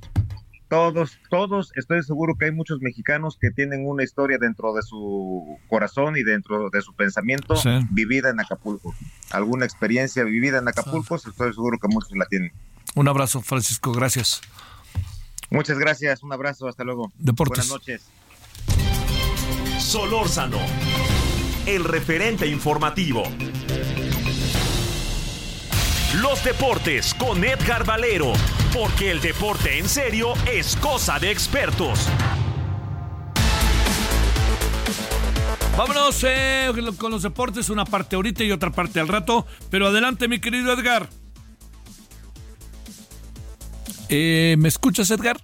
N: todos, todos, estoy seguro que hay muchos mexicanos que tienen una historia dentro de su corazón y dentro de su pensamiento
A: Sí.
N: vivida en Acapulco. Alguna experiencia vivida en Acapulco, estoy seguro que muchos la tienen.
A: Un abrazo, Francisco, gracias.
N: Muchas gracias, un abrazo, hasta luego.
A: Deportes.
N: Buenas noches.
D: Solórzano, el referente informativo. Los deportes con Edgar Valero, porque el deporte en serio es cosa de expertos.
A: Vámonos eh, con los deportes, una parte ahorita y otra parte al rato, pero adelante, mi querido Edgar. Eh, ¿Me escuchas, Edgar?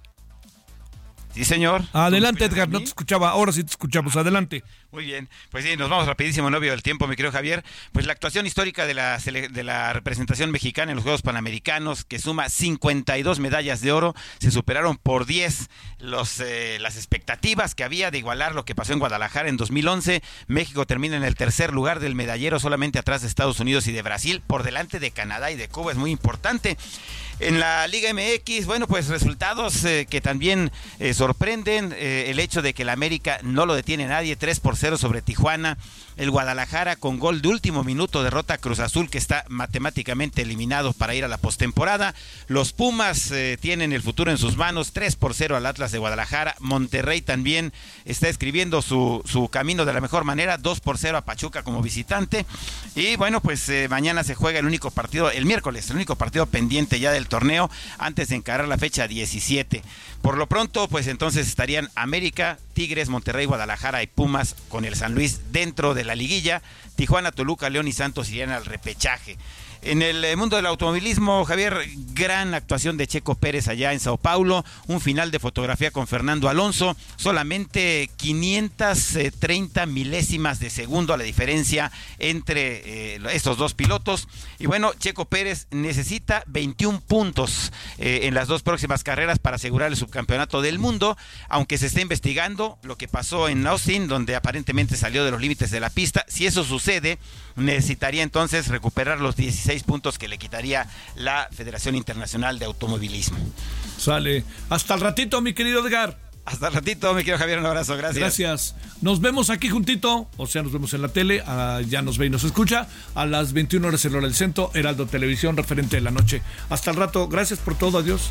O: Sí, señor.
A: Adelante, Edgar, no te escuchaba, ahora sí te escuchamos, adelante.
O: Muy bien, pues sí, nos vamos rapidísimo, novio del tiempo, mi querido Javier. Pues la actuación histórica de la, de la representación mexicana en los Juegos Panamericanos, que suma 52 medallas de oro, se superaron por 10 los, eh, las expectativas que había de igualar lo que pasó en Guadalajara en 2011. México termina en el tercer lugar del medallero, solamente atrás de Estados Unidos y de Brasil, por delante de Canadá y de Cuba, es muy importante. En la Liga MX, bueno, pues resultados eh, que también eh, sorprenden. eh, el hecho de que el América no lo detiene nadie, 3 por 0 sobre Tijuana. El Guadalajara con gol de último minuto derrota Cruz Azul, que está matemáticamente eliminado para ir a la postemporada. Los Pumas eh, tienen el futuro en sus manos, 3 por 0 al Atlas de Guadalajara. Monterrey también está escribiendo su, su camino de la mejor manera, 2 por 0 a Pachuca como visitante. Y bueno, pues eh, mañana se juega el único partido, el miércoles, el único partido pendiente ya del torneo antes de encarar la fecha 17. Por lo pronto, pues entonces estarían América, Tigres, Monterrey, Guadalajara y Pumas con el San Luis dentro de la liguilla. Tijuana, Toluca, León y Santos irían al repechaje. En el eh, mundo del automovilismo, Javier, gran actuación de Checo Pérez allá en Sao Paulo, un final de fotografía con Fernando Alonso, solamente 530 milésimas de segundo a la diferencia entre eh, estos dos pilotos. Y bueno, Checo Pérez necesita 21 puntos eh, en las dos próximas carreras para asegurar el subcampeonato del mundo, aunque se está investigando lo que pasó en Austin, donde aparentemente salió de los límites de la pista. Si eso sucede, necesitaría entonces recuperar los 16 puntos que le quitaría la Federación Internacional de Automovilismo.
A: Sale. Hasta el ratito, mi querido Edgar.
O: Hasta el ratito, mi querido Javier, un abrazo, gracias.
A: Gracias. Nos vemos aquí juntito, o sea, nos vemos en la tele, ah, ya nos ve y nos escucha, a las 21 horas en hora del centro, Heraldo Televisión, referente de la noche. Hasta el rato, gracias por todo, adiós.